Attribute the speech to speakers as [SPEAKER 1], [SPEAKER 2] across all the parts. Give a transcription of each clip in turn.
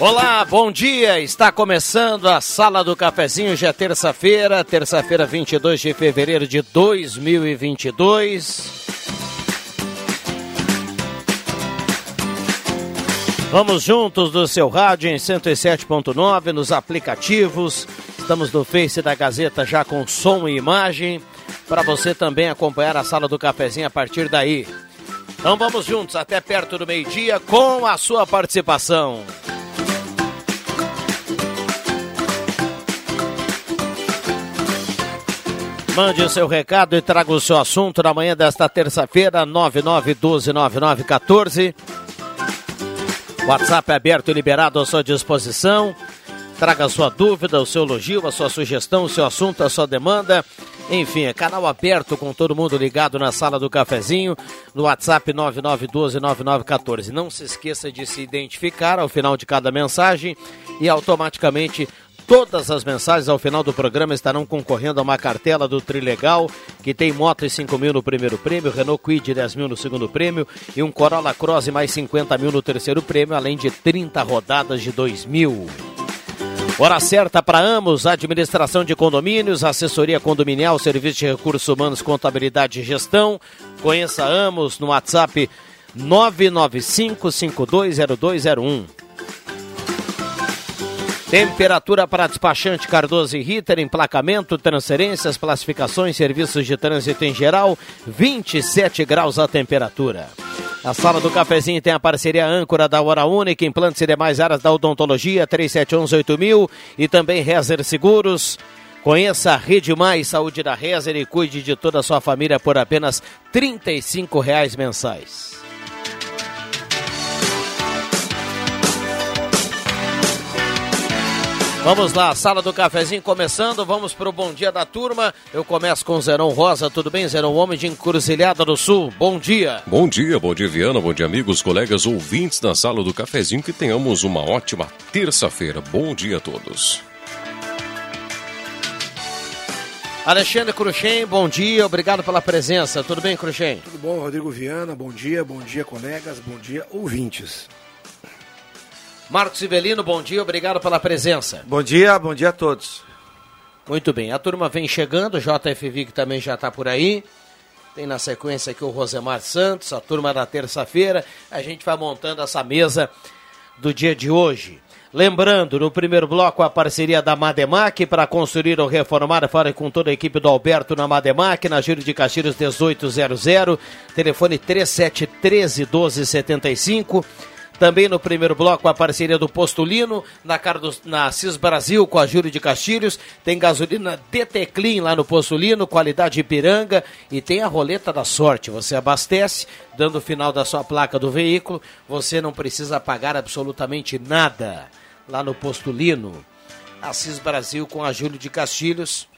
[SPEAKER 1] Olá, bom dia. Está começando a Sala do Cafezinho, já é terça-feira, terça-feira, 22 de fevereiro de 2022. Vamos juntos do seu rádio em 107.9, nos aplicativos. Estamos no Face da Gazeta já com som e imagem, para você também acompanhar a Sala do Cafezinho a partir daí. Então vamos juntos até perto do meio-dia com a sua participação. Mande o seu recado e traga o seu assunto na manhã desta terça-feira, 99129914. WhatsApp aberto e liberado à sua disposição. Traga a sua dúvida, o seu elogio, a sua sugestão, o seu assunto, a sua demanda. Enfim, é canal aberto com todo mundo ligado na sala do cafezinho, no WhatsApp 99129914. Não se esqueça de se identificar ao final de cada mensagem e automaticamente Todas as mensagens ao final do programa estarão concorrendo a uma cartela do Trilegal, que tem moto e 5 mil no primeiro prêmio, Renault Quid 10 mil no segundo prêmio e um Corolla Cross mais 50 mil no terceiro prêmio, além de 30 rodadas de 2 mil. Hora certa para Amos, administração de condomínios, assessoria condominial, serviço de recursos humanos, contabilidade e gestão. Conheça Amos no WhatsApp 995 520201. Temperatura para despachante Cardoso e Ritter, emplacamento, transferências, classificações, serviços de trânsito em geral, 27 graus a temperatura. A sala do cafezinho tem a parceria âncora da Hora Única, implantes e demais áreas da odontologia, 37118000 e também Rezer Seguros. Conheça a Rede Mais Saúde da Rezer e cuide de toda a sua família por apenas R$ reais mensais. Vamos lá, sala do cafezinho começando, vamos para o bom dia da turma. Eu começo com o Zerão Rosa, tudo bem, Zerão? Homem de Encruzilhada do Sul, bom dia.
[SPEAKER 2] Bom dia, bom dia, Viana, bom dia, amigos, colegas, ouvintes da sala do cafezinho, que tenhamos uma ótima terça-feira. Bom dia a todos.
[SPEAKER 1] Alexandre Cruxem, bom dia, obrigado pela presença. Tudo bem, Cruxem?
[SPEAKER 3] Tudo bom, Rodrigo Viana, bom dia, bom dia, colegas, bom dia, ouvintes.
[SPEAKER 1] Marcos Ivelino, bom dia, obrigado pela presença.
[SPEAKER 4] Bom dia, bom dia a todos.
[SPEAKER 1] Muito bem, a turma vem chegando, o JFV que também já está por aí. Tem na sequência aqui o Rosemar Santos, a turma da terça-feira. A gente vai montando essa mesa do dia de hoje. Lembrando, no primeiro bloco, a parceria da Mademac para construir ou reformar. Fala com toda a equipe do Alberto na Mademac, na Giro de Castilhos 1800, telefone 3713 1275. Também no primeiro bloco, a parceria do Postulino, na, Cardos, na CIS Brasil com a Júlio de Castilhos. Tem gasolina DT Clean lá no Postulino, qualidade Ipiranga. E tem a roleta da sorte. Você abastece, dando o final da sua placa do veículo. Você não precisa pagar absolutamente nada lá no Postulino. Assis Brasil com a Júlio de Castilhos.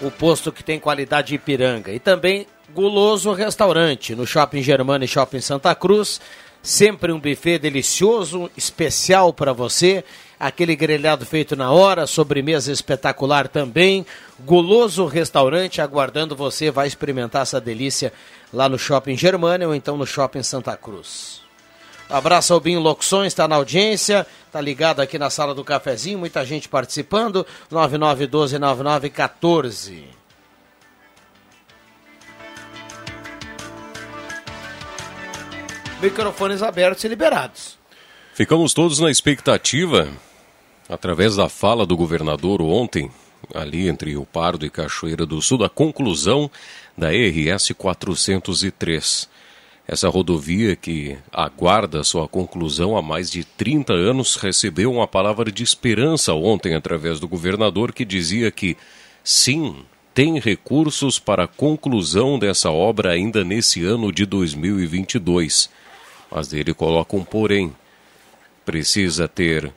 [SPEAKER 1] O posto que tem qualidade Ipiranga. E também Guloso Restaurante, no Shopping Germano e Shopping Santa Cruz. Sempre um buffet delicioso, especial para você. Aquele grelhado feito na hora, sobremesa espetacular também. Guloso Restaurante aguardando você. Vai experimentar essa delícia lá no Shopping Germânia ou então no Shopping Santa Cruz. Abraço ao Binho Locuções, está na audiência, está ligado aqui na sala do cafezinho, muita gente participando. 9912-9914. Microfones abertos e liberados.
[SPEAKER 2] Ficamos todos na expectativa, através da fala do governador ontem, ali entre Rio Pardo e Cachoeira do Sul, da conclusão da RS 403. Essa rodovia que aguarda sua conclusão há mais de 30 anos recebeu uma palavra de esperança ontem através do governador que dizia que sim, tem recursos para a conclusão dessa obra ainda nesse ano de 2022. Mas ele coloca um porém. Precisa ter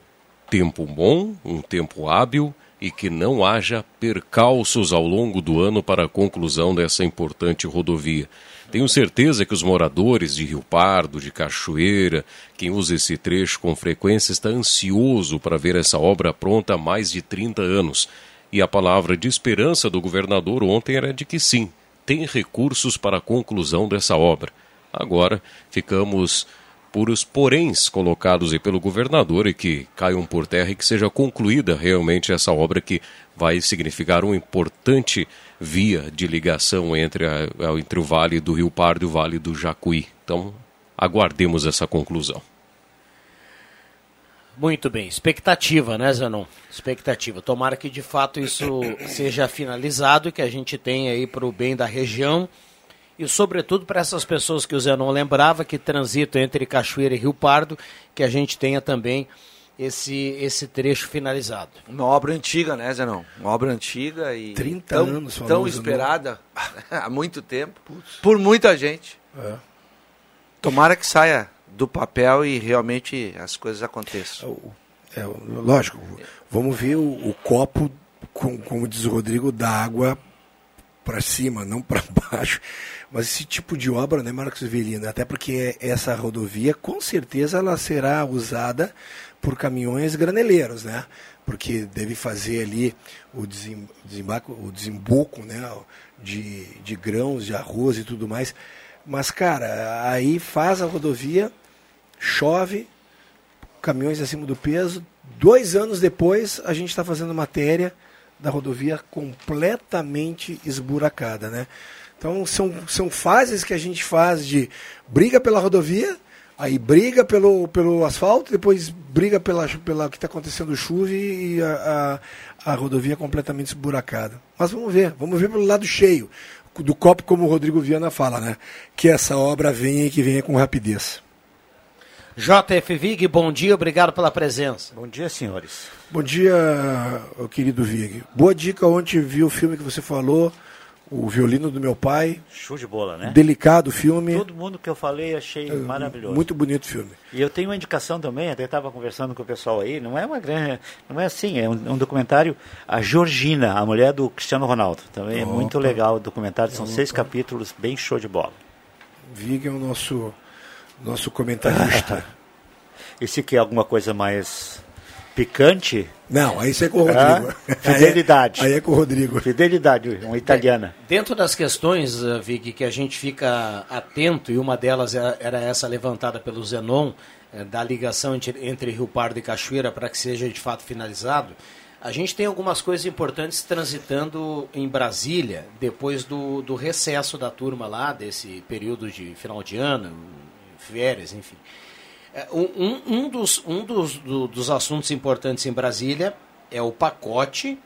[SPEAKER 2] tempo bom, um tempo hábil e que não haja percalços ao longo do ano para a conclusão dessa importante rodovia. Tenho certeza que os moradores de Rio Pardo, de Cachoeira, quem usa esse trecho com frequência, está ansioso para ver essa obra pronta há mais de 30 anos. E a palavra de esperança do governador ontem era de que sim, tem recursos para a conclusão dessa obra. Agora ficamos por os poréns colocados aí pelo governador e que caiam por terra e que seja concluída realmente essa obra que vai significar uma importante via de ligação entre, a, entre o Vale do Rio Pardo e o Vale do Jacuí. Então, aguardemos essa conclusão.
[SPEAKER 1] Muito bem, expectativa, né, Zanon? Expectativa. Tomara que de fato isso seja finalizado e que a gente tenha aí para o bem da região e sobretudo para essas pessoas que o Zé não lembrava, que transitam entre Cachoeira e Rio Pardo, que a gente tenha também esse, esse trecho finalizado.
[SPEAKER 4] Uma obra antiga, né, Zenon? Uma obra antiga e
[SPEAKER 3] 30
[SPEAKER 4] tão,
[SPEAKER 3] anos
[SPEAKER 4] tão esperada há muito tempo, por muita gente. É. Tomara que saia do papel e realmente as coisas aconteçam.
[SPEAKER 3] É, lógico, vamos ver o, o copo, com, como diz o Rodrigo, da água para cima, não para baixo. Mas esse tipo de obra, né, Marcos Velino? Até porque essa rodovia, com certeza, ela será usada por caminhões graneleiros, né? Porque deve fazer ali o, desembarco, o desemboco, né? De, de grãos, de arroz e tudo mais. Mas, cara, aí faz a rodovia, chove, caminhões acima do peso. Dois anos depois, a gente está fazendo matéria da rodovia completamente esburacada, né? Então são, são fases que a gente faz de briga pela rodovia, aí briga pelo, pelo asfalto, depois briga pela, pela que está acontecendo chuva e a, a, a, rodovia completamente esburacada. Mas vamos ver, vamos ver pelo lado cheio do copo, como o Rodrigo Viana fala, né? Que essa obra venha e que venha com rapidez.
[SPEAKER 1] JF Vig, bom dia, obrigado pela presença.
[SPEAKER 5] Bom dia, senhores.
[SPEAKER 3] Bom dia, querido Vig. Boa dica ontem vi o filme que você falou o Violino do Meu Pai.
[SPEAKER 5] Show de bola, né?
[SPEAKER 3] Delicado filme.
[SPEAKER 5] Todo mundo que eu falei achei é, maravilhoso.
[SPEAKER 3] Muito bonito filme.
[SPEAKER 5] E eu tenho uma indicação também, até estava conversando com o pessoal aí, não é uma grande. Não é assim, é um, um documentário. A Georgina, a mulher do Cristiano Ronaldo. Também Opa. é muito legal o documentário, são Opa. seis capítulos, bem show de bola.
[SPEAKER 3] Vig é o nosso, nosso comentarista.
[SPEAKER 5] Esse aqui é alguma coisa mais picante.
[SPEAKER 3] Não, aí isso é com o Rodrigo.
[SPEAKER 5] Ah, fidelidade.
[SPEAKER 3] Aí é, aí é, com o Rodrigo.
[SPEAKER 5] Fidelidade, uma italiana.
[SPEAKER 1] É, dentro das questões, uh, Vig, que a gente fica atento, e uma delas era, era essa levantada pelo Zenon, uh, da ligação entre, entre Rio Pardo e Cachoeira para que seja de fato finalizado, a gente tem algumas coisas importantes transitando em Brasília, depois do, do recesso da turma lá, desse período de final de ano, férias, enfim. É, um, um, dos, um dos, do, dos assuntos importantes em Brasília é o pacote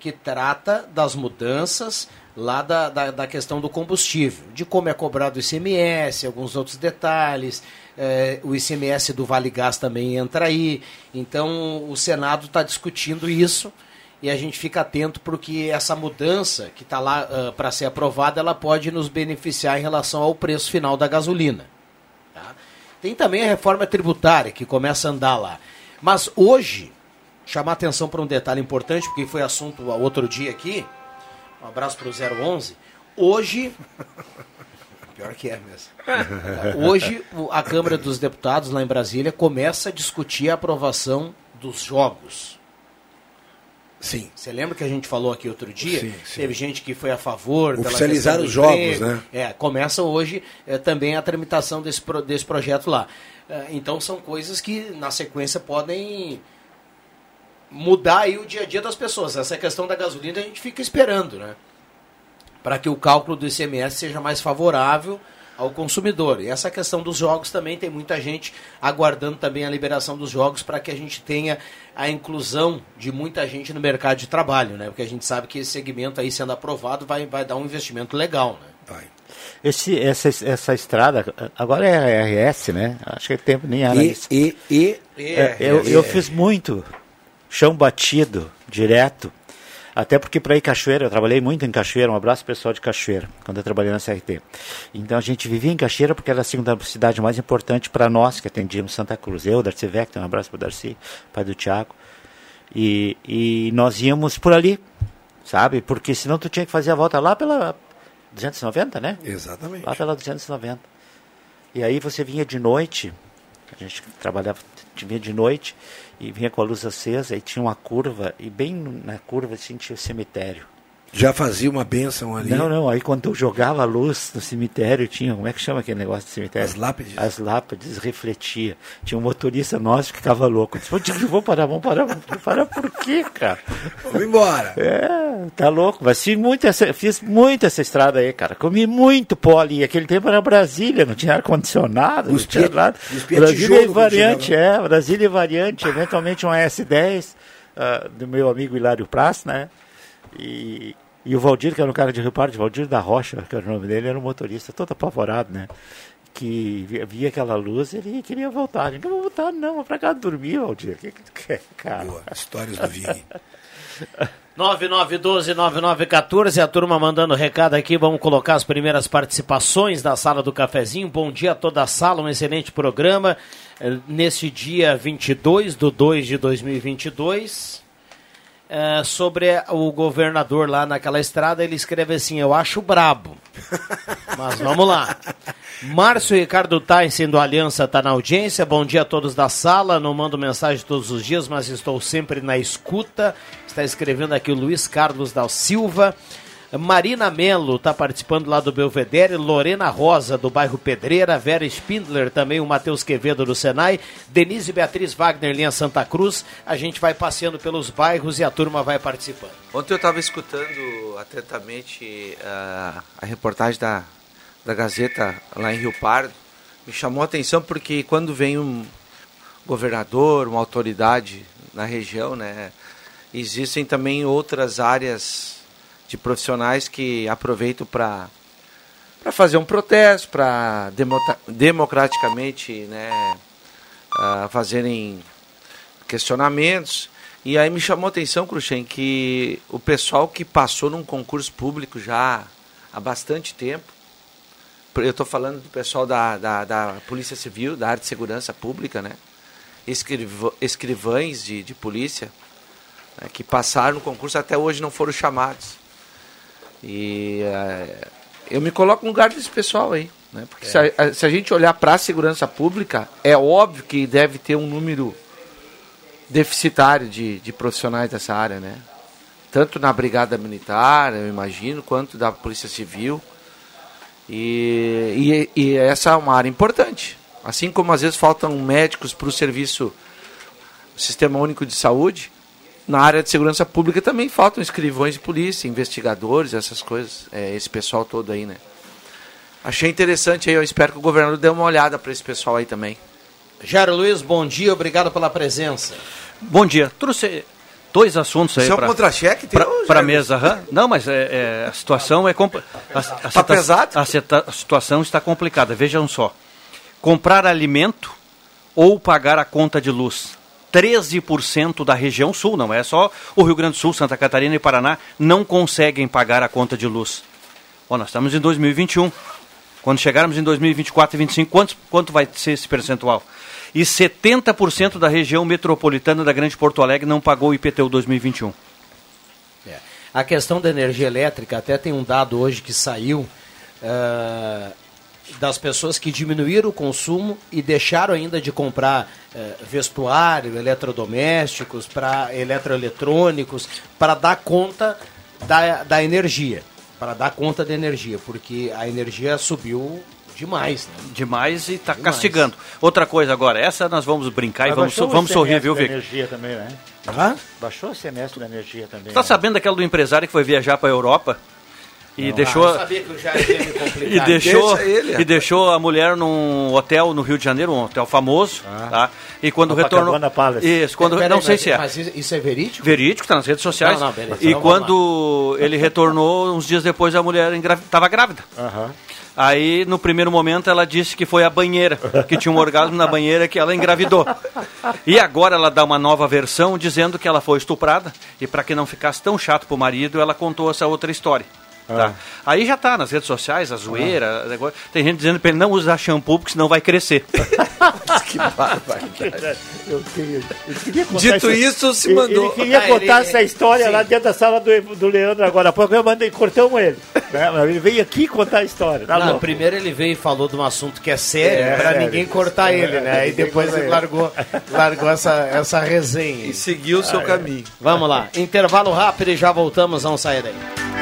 [SPEAKER 1] que trata das mudanças lá da, da, da, questão do combustível, de como é cobrado o ICMS, alguns outros detalhes. É, o ICMS do Vale Gás também entra aí. Então o Senado está discutindo isso e a gente fica atento porque essa mudança que está lá uh, para ser aprovada, ela pode nos beneficiar em relação ao preço final da gasolina. Tá? Tem também a reforma tributária que começa a andar lá. Mas hoje, chamar atenção para um detalhe importante, porque foi assunto outro dia aqui. Um abraço para o 011. Hoje. Pior que é mesmo. Hoje, a Câmara dos Deputados, lá em Brasília, começa a discutir a aprovação dos jogos.
[SPEAKER 3] Sim.
[SPEAKER 1] Você lembra que a gente falou aqui outro dia? Sim, sim. Teve gente que foi a favor.
[SPEAKER 3] Oficializar os jogos, né?
[SPEAKER 1] É, começa hoje é, também a tramitação desse, pro, desse projeto lá. É, então são coisas que na sequência podem mudar aí o dia a dia das pessoas. Essa questão da gasolina a gente fica esperando, né? Para que o cálculo do ICMS seja mais favorável ao consumidor. E essa questão dos jogos também tem muita gente aguardando também a liberação dos jogos para que a gente tenha a inclusão de muita gente no mercado de trabalho, né? Porque a gente sabe que esse segmento aí sendo aprovado vai, vai dar um investimento legal, né? Vai.
[SPEAKER 5] Esse, essa, essa estrada, agora é RS, né? Acho que tempo nem era
[SPEAKER 3] e,
[SPEAKER 5] isso.
[SPEAKER 3] E, e,
[SPEAKER 5] é, eu, eu fiz muito chão batido, direto. Até porque para ir Cachoeira, eu trabalhei muito em Cachoeira, um abraço pessoal de Cachoeira, quando eu trabalhei na CRT. Então a gente vivia em Cachoeira porque era a segunda cidade mais importante para nós, que atendíamos Santa Cruz. Eu, Darcy Vector, um abraço para o Darcy, pai do Tiago. E, e nós íamos por ali, sabe? Porque senão tu tinha que fazer a volta lá pela 290, né?
[SPEAKER 3] Exatamente.
[SPEAKER 5] Lá pela 290. E aí você vinha de noite, a gente trabalhava, vinha de noite, e vinha com a luz acesa e tinha uma curva, e bem na curva assim, tinha o cemitério.
[SPEAKER 3] Já fazia uma benção ali?
[SPEAKER 5] Não, não. Aí quando eu jogava a luz no cemitério, tinha. Como é que chama aquele negócio de cemitério?
[SPEAKER 3] As lápides.
[SPEAKER 5] As lápides refletia. Tinha um motorista nosso que ficava louco. Disse, vamos parar, vamos parar, vamos parar por quê, cara?
[SPEAKER 3] Vamos embora.
[SPEAKER 5] É, tá louco. Mas fiz muito, essa, fiz muito essa estrada aí, cara. Comi muito pó ali. Aquele tempo era Brasília, não tinha ar-condicionado, não tinha nada. Brasília e variante, é. Brasília e variante. Eventualmente um S10 uh, ah, do meu amigo Hilário Praz, né? E, e o Valdir, que era um cara de Rio Pardo, Valdir da Rocha, que era o nome dele, era um motorista todo apavorado, né? Que via, via aquela luz ele queria voltar. Não vou voltar, não, vou pra casa dormir, Valdir. O que, que tu quer, cara? Boa,
[SPEAKER 3] histórias do Vig.
[SPEAKER 1] 9912-9914, a turma mandando recado aqui, vamos colocar as primeiras participações da sala do cafezinho. Bom dia a toda a sala, um excelente programa. Eh, nesse dia 22 de 2 de 2022, é, sobre o governador lá naquela estrada, ele escreve assim: Eu acho brabo. Mas vamos lá. Márcio Ricardo Tyson do Aliança está na audiência. Bom dia a todos da sala. Não mando mensagem todos os dias, mas estou sempre na escuta. Está escrevendo aqui o Luiz Carlos da Silva. Marina Melo está participando lá do Belvedere, Lorena Rosa do bairro Pedreira, Vera Spindler também, o Matheus Quevedo do Senai, Denise Beatriz Wagner, linha Santa Cruz. A gente vai passeando pelos bairros e a turma vai participando.
[SPEAKER 4] Ontem eu estava escutando atentamente uh, a reportagem da, da Gazeta lá em Rio Pardo. Me chamou a atenção porque quando vem um governador, uma autoridade na região, né, existem também outras áreas de profissionais que aproveitam para para fazer um protesto, para democraticamente né, uh, fazerem questionamentos. E aí me chamou a atenção, Cruxem, que o pessoal que passou num concurso público já há bastante tempo, eu estou falando do pessoal da, da, da, Polícia Civil, da área de segurança pública, né? Escriv escrivães de, de polícia, né, que passaram no concurso até hoje não foram chamados. E é, eu me coloco no lugar desse pessoal aí. Né? Porque é. se, a, se, a, gente olhar para a segurança pública, é óbvio que deve ter um número deficitário de, de profissionais dessa área, né? Tanto na Brigada Militar, eu imagino, quanto da Polícia Civil. E, e, e essa é uma área importante. Assim como às vezes faltam médicos para o serviço Sistema Único de Saúde, na área de segurança pública também faltam escrivões de polícia, investigadores, essas coisas, é, esse pessoal todo aí, né? Achei interessante aí, eu espero que o governador dê uma olhada para esse pessoal aí também.
[SPEAKER 1] Jairo Luiz, bom dia, obrigado pela presença.
[SPEAKER 6] Bom dia. Trouxe dois assuntos aí para
[SPEAKER 3] é um contra-cheque
[SPEAKER 6] para a mesa. Uhum. Não, mas é, é, a situação é a,
[SPEAKER 3] a, tá pesado?
[SPEAKER 6] A, a situação está complicada. Vejam só, comprar alimento ou pagar a conta de luz 13% da região sul, não é só o Rio Grande do Sul, Santa Catarina e Paraná, não conseguem pagar a conta de luz. Bom, nós estamos em 2021. Quando chegarmos em 2024 e 2025, quanto, quanto vai ser esse percentual? E 70% da região metropolitana da Grande Porto Alegre não pagou o IPTU 2021.
[SPEAKER 1] É. A questão da energia elétrica, até tem um dado hoje que saiu. Uh, das pessoas que diminuíram o consumo e deixaram ainda de comprar eh, vestuário, eletrodomésticos, para eletroeletrônicos, para dar conta da, da energia. Para dar conta da energia, porque a energia subiu demais. Né?
[SPEAKER 6] Demais e está castigando. Outra coisa agora, essa nós vamos brincar Mas e vamos, vamos sorrir, viu, Vic?
[SPEAKER 5] energia também, né?
[SPEAKER 6] Hã?
[SPEAKER 5] Baixou o semestre da energia também.
[SPEAKER 6] Está né? sabendo daquela do empresário que foi viajar para a Europa? E deixou,
[SPEAKER 1] Ah, o
[SPEAKER 6] e deixou,
[SPEAKER 4] ele,
[SPEAKER 6] e deixou a mulher num hotel no Rio de Janeiro, um hotel famoso, tá? E quando retornou, isso, quando não sei
[SPEAKER 1] mas-
[SPEAKER 6] se é.
[SPEAKER 1] Mas isso é verídico?
[SPEAKER 6] Verídico, tá nas redes sociais.
[SPEAKER 1] Não, não, beleza.
[SPEAKER 6] E
[SPEAKER 1] Então
[SPEAKER 6] quando ele retornou, uns dias depois a mulher estava grávida. Aí, no primeiro momento, ela disse que foi a banheira, que tinha um orgasmo na banheira que ela engravidou. E agora ela dá uma nova versão dizendo que ela foi estuprada e para que não ficasse tão chato pro marido, ela contou essa outra história. Tá? Aí já tá nas redes sociais, a zoeira. negócio- Tem gente dizendo pra ele não usar shampoo porque senão vai crescer.
[SPEAKER 4] que barbaridade.
[SPEAKER 5] Eu, queria- eu queria contar
[SPEAKER 4] Dito
[SPEAKER 5] essa-
[SPEAKER 4] isso, se
[SPEAKER 5] ele-
[SPEAKER 4] mandou.
[SPEAKER 5] Ele queria
[SPEAKER 1] Ah,
[SPEAKER 5] contar
[SPEAKER 1] ele-
[SPEAKER 5] essa história
[SPEAKER 1] sim.
[SPEAKER 5] lá dentro da sala do, do Leandro agora. Há pouco eu mandei, cortamos ele. né? Ele veio aqui contar a história. Tá
[SPEAKER 1] Não, primeiro ele veio e falou de um assunto que é sério,
[SPEAKER 5] É,
[SPEAKER 1] pra
[SPEAKER 5] sério.
[SPEAKER 1] ninguém cortar ele, né? Aí
[SPEAKER 5] Ninguém
[SPEAKER 1] depois ele
[SPEAKER 5] ele.
[SPEAKER 1] largou, largou essa, essa resenha.
[SPEAKER 4] E seguiu o seu caminho.
[SPEAKER 1] Vamos lá, intervalo rápido e já voltamos, não sair daí.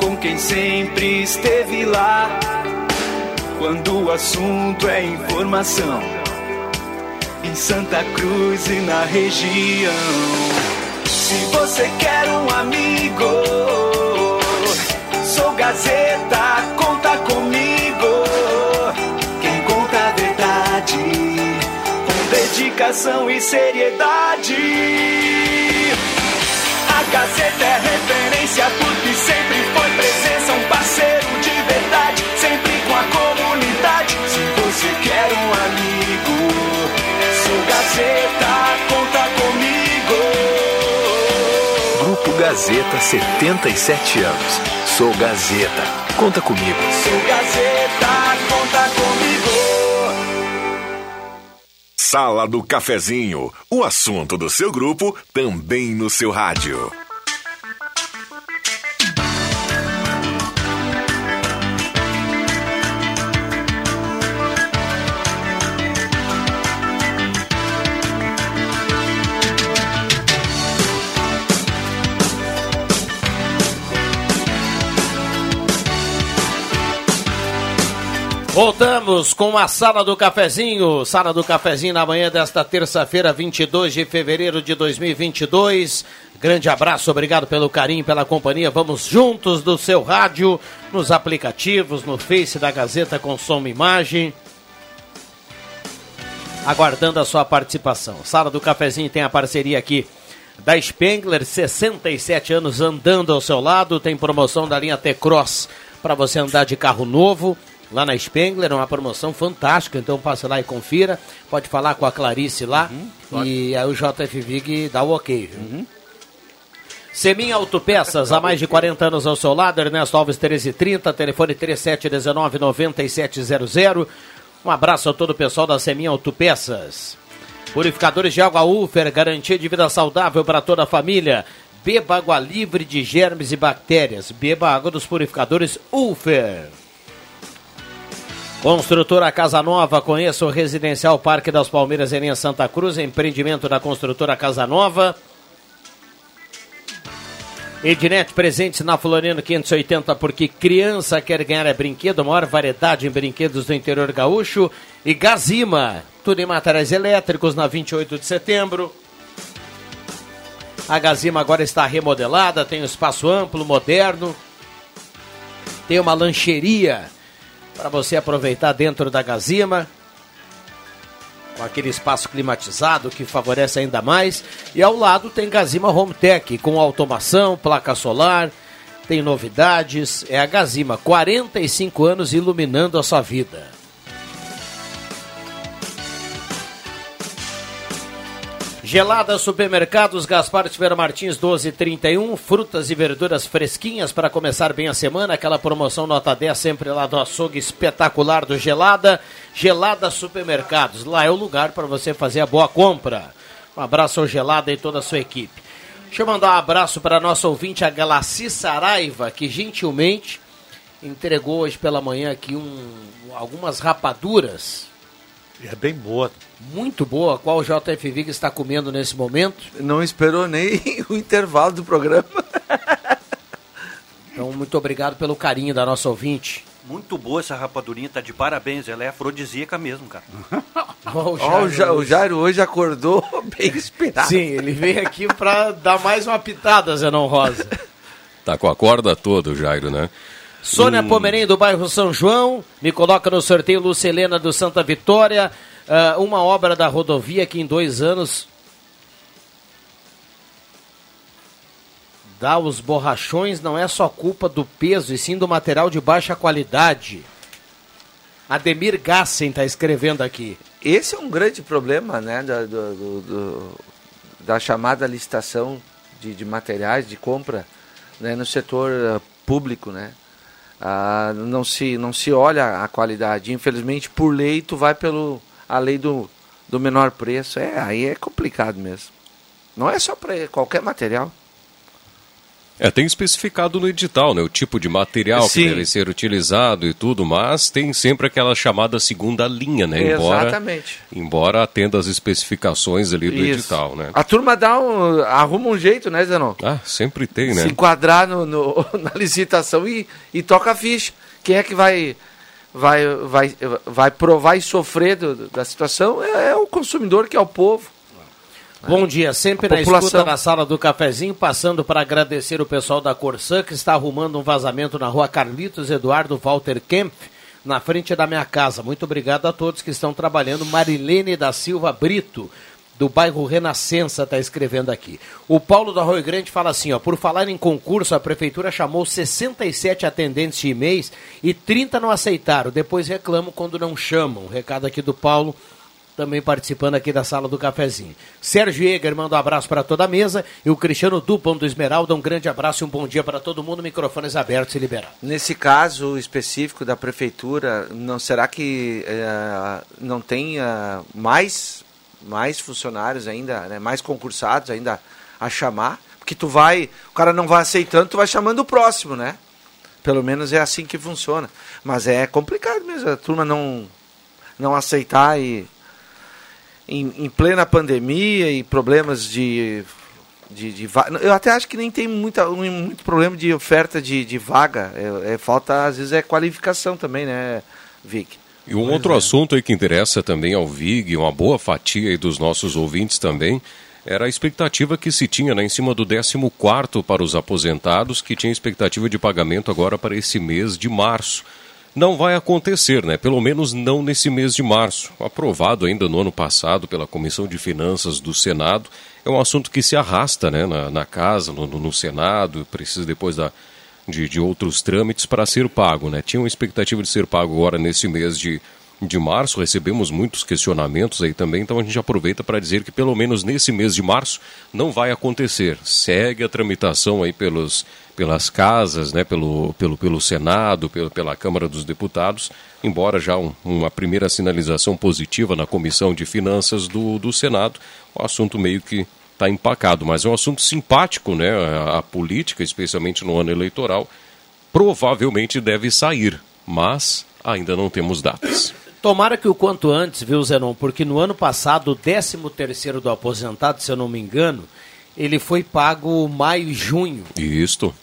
[SPEAKER 7] com quem sempre esteve lá. Quando o assunto é informação, em Santa Cruz e na região. Se você quer um amigo, sou Gazeta, conta comigo. Quem conta a verdade, com dedicação e seriedade. A Gazeta é referência porque Gazeta,
[SPEAKER 8] 77 anos. Sou Gazeta. Conta comigo.
[SPEAKER 7] Sou Gazeta, conta comigo.
[SPEAKER 9] Sala do Cafezinho, o assunto do seu grupo também no seu rádio.
[SPEAKER 1] Voltamos com a Sala do Cafezinho. Sala do Cafezinho na manhã desta terça-feira, 22 de fevereiro de 2022. Grande abraço, obrigado pelo carinho, pela companhia. Vamos juntos do seu rádio, nos aplicativos, no Face da Gazeta com som e imagem. Aguardando a sua participação. Sala do Cafezinho tem a parceria aqui da Spengler, 67 anos andando ao seu lado. Tem promoção da linha T-Cross para você andar de carro novo lá na Spengler, uma promoção fantástica, então passe lá e confira. Pode falar com a Clarice lá e aí o JF Vig dá o ok. Viu? Semin Autopeças, há mais de 40 anos ao seu lado, Ernesto Alves 1330, telefone 3719-9700. Um abraço a todo o pessoal da Semin Autopeças. Purificadores de água Ufer, garantia de vida saudável para toda a família. Beba água livre de germes e bactérias. Beba água dos purificadores Ufer. Construtora Casa Nova, conheça o Residencial Parque das Palmeiras em Santa Cruz, empreendimento da construtora Casa Nova. Ednet presentes na Floriano 580, porque criança quer ganhar é brinquedo, maior variedade em brinquedos do interior gaúcho. E Gazima, tudo em materiais elétricos na 28 de setembro. A Gazima agora está remodelada, tem um espaço amplo, moderno. Tem uma lancheria para você aproveitar dentro da Gazima com aquele espaço climatizado que favorece ainda mais. E ao lado tem Gazima Home Tech, com automação, placa solar, tem novidades. É a Gazima, 45 anos iluminando a sua vida. Gelada Supermercados, Gaspar Tiver Martins 1231, frutas e verduras fresquinhas para começar bem a semana, aquela promoção nota 10 sempre lá do açougue espetacular do Gelada. Gelada Supermercados, lá é o lugar para você fazer a boa compra. Um abraço ao Gelada e toda a sua equipe. Deixa eu mandar um abraço para a nossa ouvinte, a Galaci Saraiva, que gentilmente entregou hoje pela manhã aqui um, algumas rapaduras
[SPEAKER 5] É bem boa.
[SPEAKER 1] Muito boa, qual o JFV que está comendo nesse momento.
[SPEAKER 4] Não esperou nem o intervalo do programa.
[SPEAKER 1] Então, muito obrigado pelo carinho da nossa ouvinte.
[SPEAKER 6] Muito boa essa rapadurinha, tá de parabéns. Ela é afrodisíaca mesmo, cara.
[SPEAKER 1] O Jairo
[SPEAKER 4] Ja- o
[SPEAKER 1] hoje.
[SPEAKER 4] Jairo hoje acordou bem inspirado.
[SPEAKER 1] Sim, ele veio aqui para dar mais uma pitada, Zenon Rosa.
[SPEAKER 2] Tá com a corda toda, o Jairo, né?
[SPEAKER 1] Sônia Pomerém, do bairro São João, me coloca no sorteio Lucelena do Santa Vitória, ah, uma obra da rodovia que em dois anos dá os borrachões, não é só culpa do peso, e sim do material de baixa qualidade. Ademir Gassen está escrevendo aqui.
[SPEAKER 4] Esse é um grande problema, né, do- do- do- da chamada licitação de, de materiais de compra né, no setor eh, público, né? Ah, não, se, não se olha a qualidade. Infelizmente, por lei, tu vai pelo a lei do, do menor preço. É, aí é complicado mesmo. Não é só para qualquer material.
[SPEAKER 2] É, tem especificado no edital, né? O tipo de material
[SPEAKER 4] Sim.
[SPEAKER 2] que deve ser utilizado e tudo, mas tem sempre aquela chamada segunda linha, né? Embora,
[SPEAKER 4] Exatamente.
[SPEAKER 2] embora atenda as especificações ali do
[SPEAKER 4] Isso.
[SPEAKER 2] edital, né?
[SPEAKER 4] A turma dá um, arruma um jeito, né, Zenon?
[SPEAKER 2] Ah, sempre tem, né?
[SPEAKER 4] se enquadrar no, no- na licitação e, e toca a ficha. Quem é que vai, vai, vai, vai provar e sofrer do- da situação é, é o consumidor, que é o povo.
[SPEAKER 1] Bom dia, sempre
[SPEAKER 4] A
[SPEAKER 1] na
[SPEAKER 4] população.
[SPEAKER 1] escuta na sala do cafezinho, passando para agradecer o pessoal da Corsã que está arrumando um vazamento na rua Carlitos Eduardo Walter Kempf, na frente da minha casa. Muito obrigado a todos que estão trabalhando. Marilene da Silva Brito, do bairro Renascença, está escrevendo aqui. O Paulo do Arroio Grande fala assim, ó, por falar em concurso, a prefeitura chamou 67 atendentes de e-mails e 30 não aceitaram. Depois reclamam quando não chamam. Recado aqui do Paulo também participando aqui da sala do cafezinho. Sérgio Eger manda um abraço para toda a mesa e o Cristiano Dupont do Esmeralda, um grande abraço e um bom dia para todo mundo. Microfones abertos e liberados.
[SPEAKER 4] Nesse caso específico da prefeitura, não será que eh, não tem eh, mais, mais funcionários ainda, né, mais concursados ainda a chamar? Porque tu vai, o cara não vai aceitando, tu vai chamando o próximo, né? Pelo menos é assim que funciona. Mas é complicado mesmo, a turma não, não aceitar e em, em plena pandemia e problemas de, de, de Eu até acho que nem tem muita, muito problema de oferta de, de vaga. É, é falta, às vezes, é qualificação também, né, Vic?
[SPEAKER 2] E um outro assunto aí que interessa também ao VIG, uma boa fatia aí dos nossos ouvintes também, era a expectativa que se tinha né, em cima do 14º para os aposentados, que tinha expectativa de pagamento agora para esse mês de março. Não vai acontecer, né? Pelo menos não nesse mês de março. Aprovado ainda no ano passado pela Comissão de Finanças do Senado. É um assunto que se arrasta né, na, na casa, no, no Senado, precisa depois da, de, de outros trâmites para ser pago. Né? Tinha uma expectativa de ser pago agora nesse mês de, de março, recebemos muitos questionamentos aí também, então a gente aproveita para dizer que pelo menos nesse mês de março não vai acontecer. Segue a tramitação aí pelos, pelas casas, né? pelo, pelo, pelo Senado, pelo, pela Câmara dos Deputados, embora já um- uma primeira sinalização positiva na Comissão de Finanças do, do Senado, o assunto meio que está empacado, mas é um assunto simpático, né? A, a política, especialmente no ano eleitoral, provavelmente deve sair, mas ainda não temos datas.
[SPEAKER 1] Tomara que o quanto antes, viu, Zenon? Porque no ano passado, o 13 terceiro do aposentado, se eu não me engano, ele foi pago maio e junho.
[SPEAKER 2] Isto.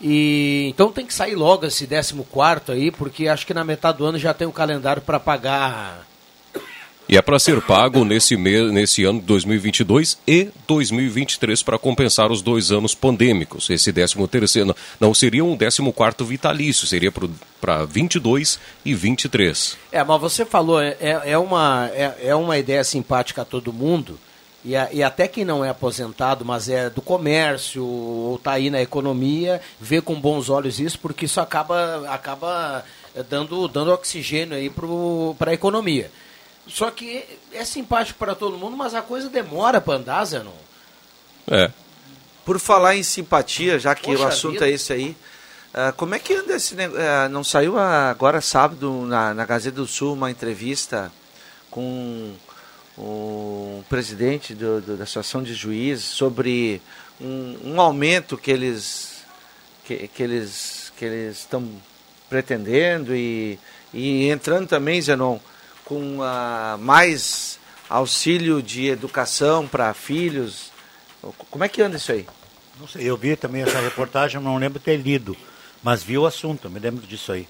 [SPEAKER 1] E então tem que sair logo esse 14 aí, porque acho que na metade do ano já tem o calendário para pagar.
[SPEAKER 2] E é para ser pago nesse, mês, nesse ano de 2022 e 2023 para compensar os dois anos pandêmicos. Esse 13 terceiro não seria um 14 vitalício, seria para 22 e 23.
[SPEAKER 1] É, mas você falou, é, é, uma, é, é uma ideia simpática a todo mundo, e, a, e, até quem não é aposentado, mas é do comércio ou está aí na economia, vê com bons olhos isso, porque isso acaba, acaba dando, dando oxigênio aí para a economia. Só que é simpático para todo mundo, mas a coisa demora para andar, Zenon.
[SPEAKER 2] É.
[SPEAKER 4] Por falar em simpatia, já que Poxa o assunto vida. é esse aí, uh, como é que anda esse negócio? Uh, não saiu agora sábado na, na Gazeta do Sul uma entrevista com o presidente do, do, da Associação de Juízes sobre um, um aumento que eles que, que eles que eles estão pretendendo e, e entrando também, Zenon, com uh, mais auxílio de educação para filhos. Como é que anda isso aí?
[SPEAKER 5] Não sei, eu vi também essa reportagem, não lembro ter lido, mas vi o assunto, me lembro disso aí.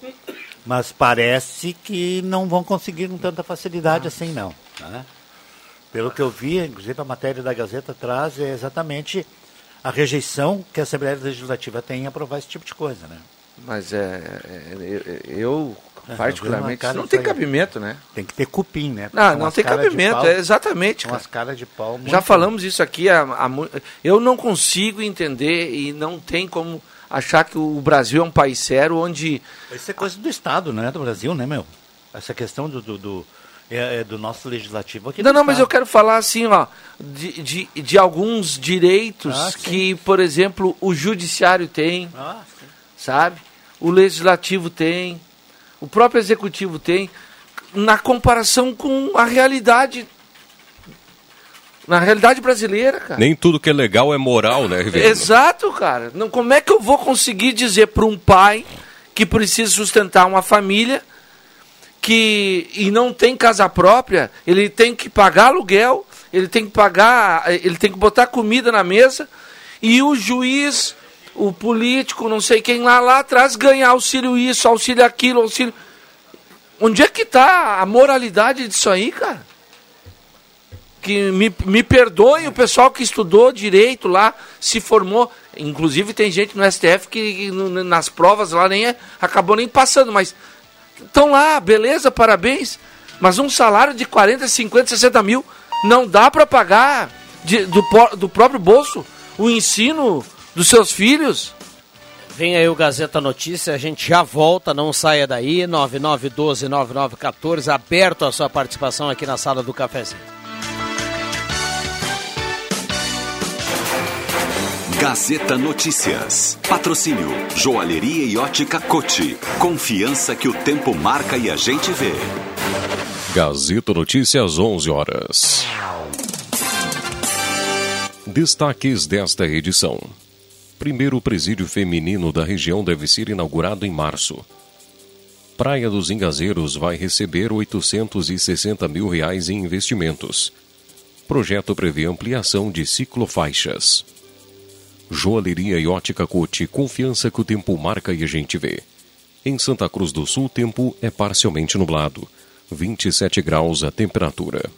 [SPEAKER 5] Mas parece que não vão conseguir com tanta facilidade assim, não. Né? Pelo que eu vi, inclusive a matéria da Gazeta traz é exatamente a rejeição que a Assembleia Legislativa tem em aprovar esse tipo de coisa, né?
[SPEAKER 4] Mas é, é eu, particularmente, não tem cabimento, né?
[SPEAKER 5] Tem que ter cupim, né?
[SPEAKER 4] Não, não tem cabimento, pau, é exatamente.
[SPEAKER 5] Umas caras de pau.
[SPEAKER 4] Muito... Já falamos isso aqui, há, há, eu não consigo entender e não tem como achar que o Brasil é um país sério onde...
[SPEAKER 5] Isso é coisa do Estado, não é do Brasil, né, meu? Essa questão do, do, do é, é do nosso legislativo aqui.
[SPEAKER 4] Não, não, mas eu quero falar assim, ó, de, de, de alguns direitos ah, que, por exemplo, o judiciário tem, ah, sabe? O legislativo tem, o próprio executivo tem, na comparação com a realidade na realidade brasileira, cara.
[SPEAKER 2] Nem tudo que é legal é moral, né,
[SPEAKER 4] Rivelino? Exato, cara. Não, como é que eu vou conseguir dizer para um pai que precisa sustentar uma família que e não tem casa própria, ele tem que pagar aluguel, ele tem que pagar, ele tem que botar comida na mesa e o juiz, o político, não sei quem lá lá atrás ganha auxílio isso, auxílio aquilo, auxílio. Onde é que está a moralidade disso aí, cara? Que me, me perdoe o pessoal que estudou direito lá, se formou. Inclusive tem gente no STF que nas provas lá nem é, acabou nem passando, mas estão lá, beleza, parabéns. Mas um salário de 40, 50, 60 mil não dá para pagar de, do, do próprio bolso o ensino dos seus filhos.
[SPEAKER 1] Vem aí o Gazeta Notícia, a gente já volta, não saia daí, 9912-9914, aberto a sua participação aqui na sala do cafezinho.
[SPEAKER 9] Gazeta Notícias. Patrocínio Joalheria e Ótica Cote. Confiança que o tempo marca e a gente vê.
[SPEAKER 2] Gazeta Notícias 11 horas. Destaques desta edição. Primeiro presídio feminino da região deve ser inaugurado em março. Praia dos Engazeiros vai receber 860 mil reais em investimentos. Projeto prevê ampliação de ciclofaixas. Joalheria e ótica Cote, confiança que o tempo marca e a gente vê. Em Santa Cruz do Sul, o tempo é parcialmente nublado. 27 graus a temperatura.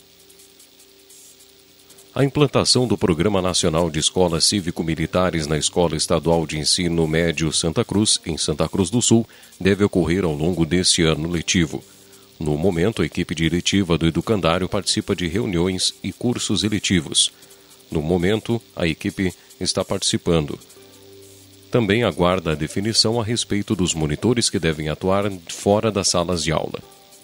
[SPEAKER 2] A implantação do Programa Nacional de Escolas Cívico-Militares na Escola Estadual de Ensino Médio Santa Cruz, em Santa Cruz do Sul, deve ocorrer ao longo deste ano letivo. No momento, a equipe diretiva do Educandário participa de reuniões e cursos eletivos. No momento, a equipe está participando. Também aguarda a definição a respeito dos monitores que devem atuar fora das salas de aula.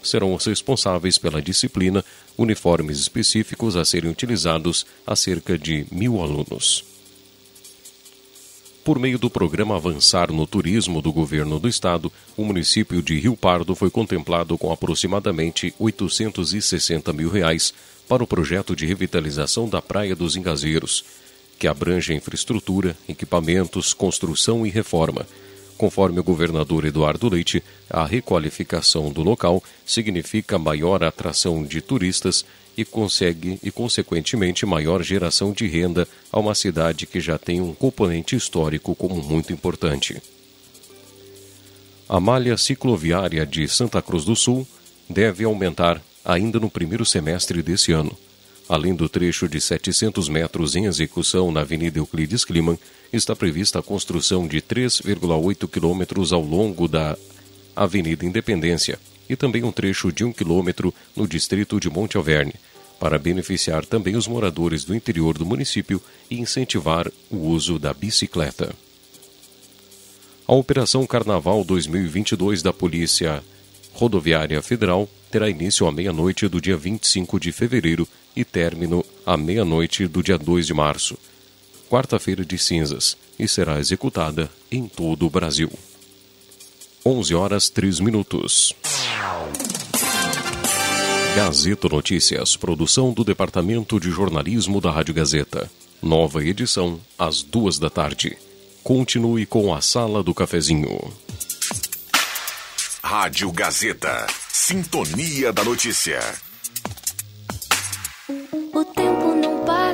[SPEAKER 2] Serão os responsáveis pela disciplina, uniformes específicos a serem utilizados a cerca de mil alunos. Por meio do programa Avançar no Turismo do Governo do Estado, o município de Rio Pardo foi contemplado com aproximadamente 860 mil reais para o projeto de revitalização da Praia dos Engazeiros, que abrange infraestrutura, equipamentos, construção e reforma. Conforme o governador Eduardo Leite, a requalificação do local significa maior atração de turistas e consegue e consequentemente maior geração de renda a uma cidade que já tem um componente histórico como muito importante. A malha cicloviária de Santa Cruz do Sul deve aumentar ainda no primeiro semestre desse ano. Além do trecho de 700 metros em execução na Avenida Euclides Kliman, está prevista a construção de 3,8 quilômetros ao longo da Avenida Independência e também um trecho de 1 quilômetro no distrito de Monte Alverne, para beneficiar também os moradores do interior do município e incentivar o uso da bicicleta. A Operação Carnaval 2022 da Polícia Rodoviária Federal terá início à meia-noite do dia 25 de fevereiro e término à meia-noite do dia 2 de março, quarta-feira de cinzas, e será executada em todo o Brasil. 11 horas 3 minutos. Gazeta Notícias, produção do Departamento de Jornalismo da Rádio Gazeta. Nova edição, às duas da tarde. Continue com a Sala do Cafezinho.
[SPEAKER 9] Rádio Gazeta. Sintonia da Notícia.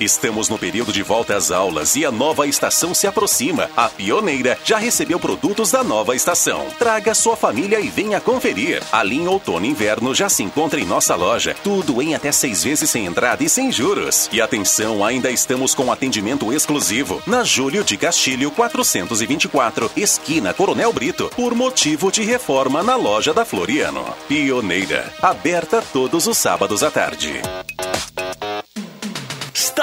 [SPEAKER 10] Estamos no período de volta às aulas e a nova estação se aproxima. A Pioneira já recebeu produtos da nova estação. Traga sua família e venha conferir. A linha Outono e Inverno já se encontra em nossa loja. Tudo em até seis vezes sem entrada e sem juros. E atenção, ainda estamos com atendimento exclusivo na Júlio de Castilho 424, esquina Coronel Brito, por motivo de reforma na loja da Floriano. Pioneira, aberta todos os sábados à tarde.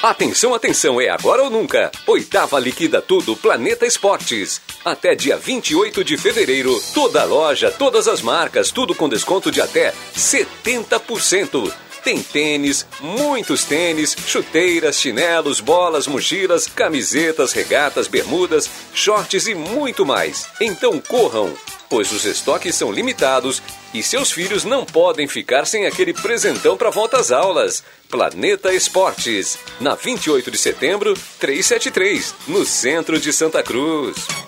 [SPEAKER 11] Atenção, atenção, é agora ou nunca. Oitava Liquida Tudo Planeta Esportes. Até dia 28 de fevereiro, toda loja, todas as marcas, tudo com desconto de até 70%. Tem tênis, muitos tênis, chuteiras, chinelos, bolas, mochilas, camisetas, regatas, bermudas, shorts e muito mais. Então corram, pois os estoques são limitados e seus filhos não podem ficar sem aquele presentão para volta às aulas. Planeta Esportes, na 28 de setembro, 373, no centro de Santa Cruz.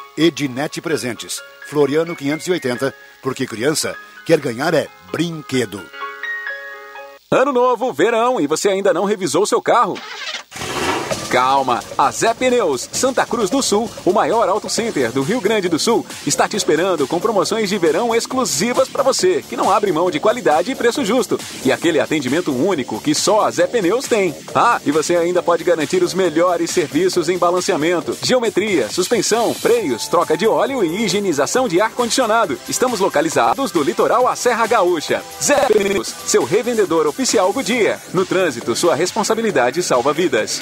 [SPEAKER 12] Ednet Presentes, Floriano 580, porque criança quer ganhar é brinquedo.
[SPEAKER 11] Ano novo, verão, e você ainda não revisou seu carro?
[SPEAKER 13] Calma, a Zé Pneus, Santa Cruz do Sul, o maior auto center do Rio Grande do Sul, está te esperando com promoções de verão exclusivas para você, que não abre mão de qualidade e preço justo. E aquele atendimento único que só a Zé Pneus tem. Ah, e você ainda pode garantir os melhores serviços em balanceamento, geometria, suspensão, freios, troca de óleo e higienização de ar-condicionado. Estamos localizados do litoral à Serra Gaúcha. Zé Pneus, seu revendedor oficial Goodyear. No trânsito, sua responsabilidade salva vidas.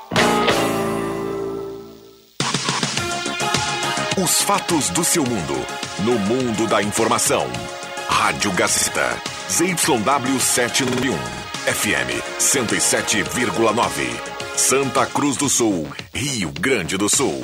[SPEAKER 9] Os fatos do seu mundo. No mundo da informação. Rádio Gazeta. ZYW 791. FM 107,9. Santa Cruz do Sul. Rio Grande do Sul.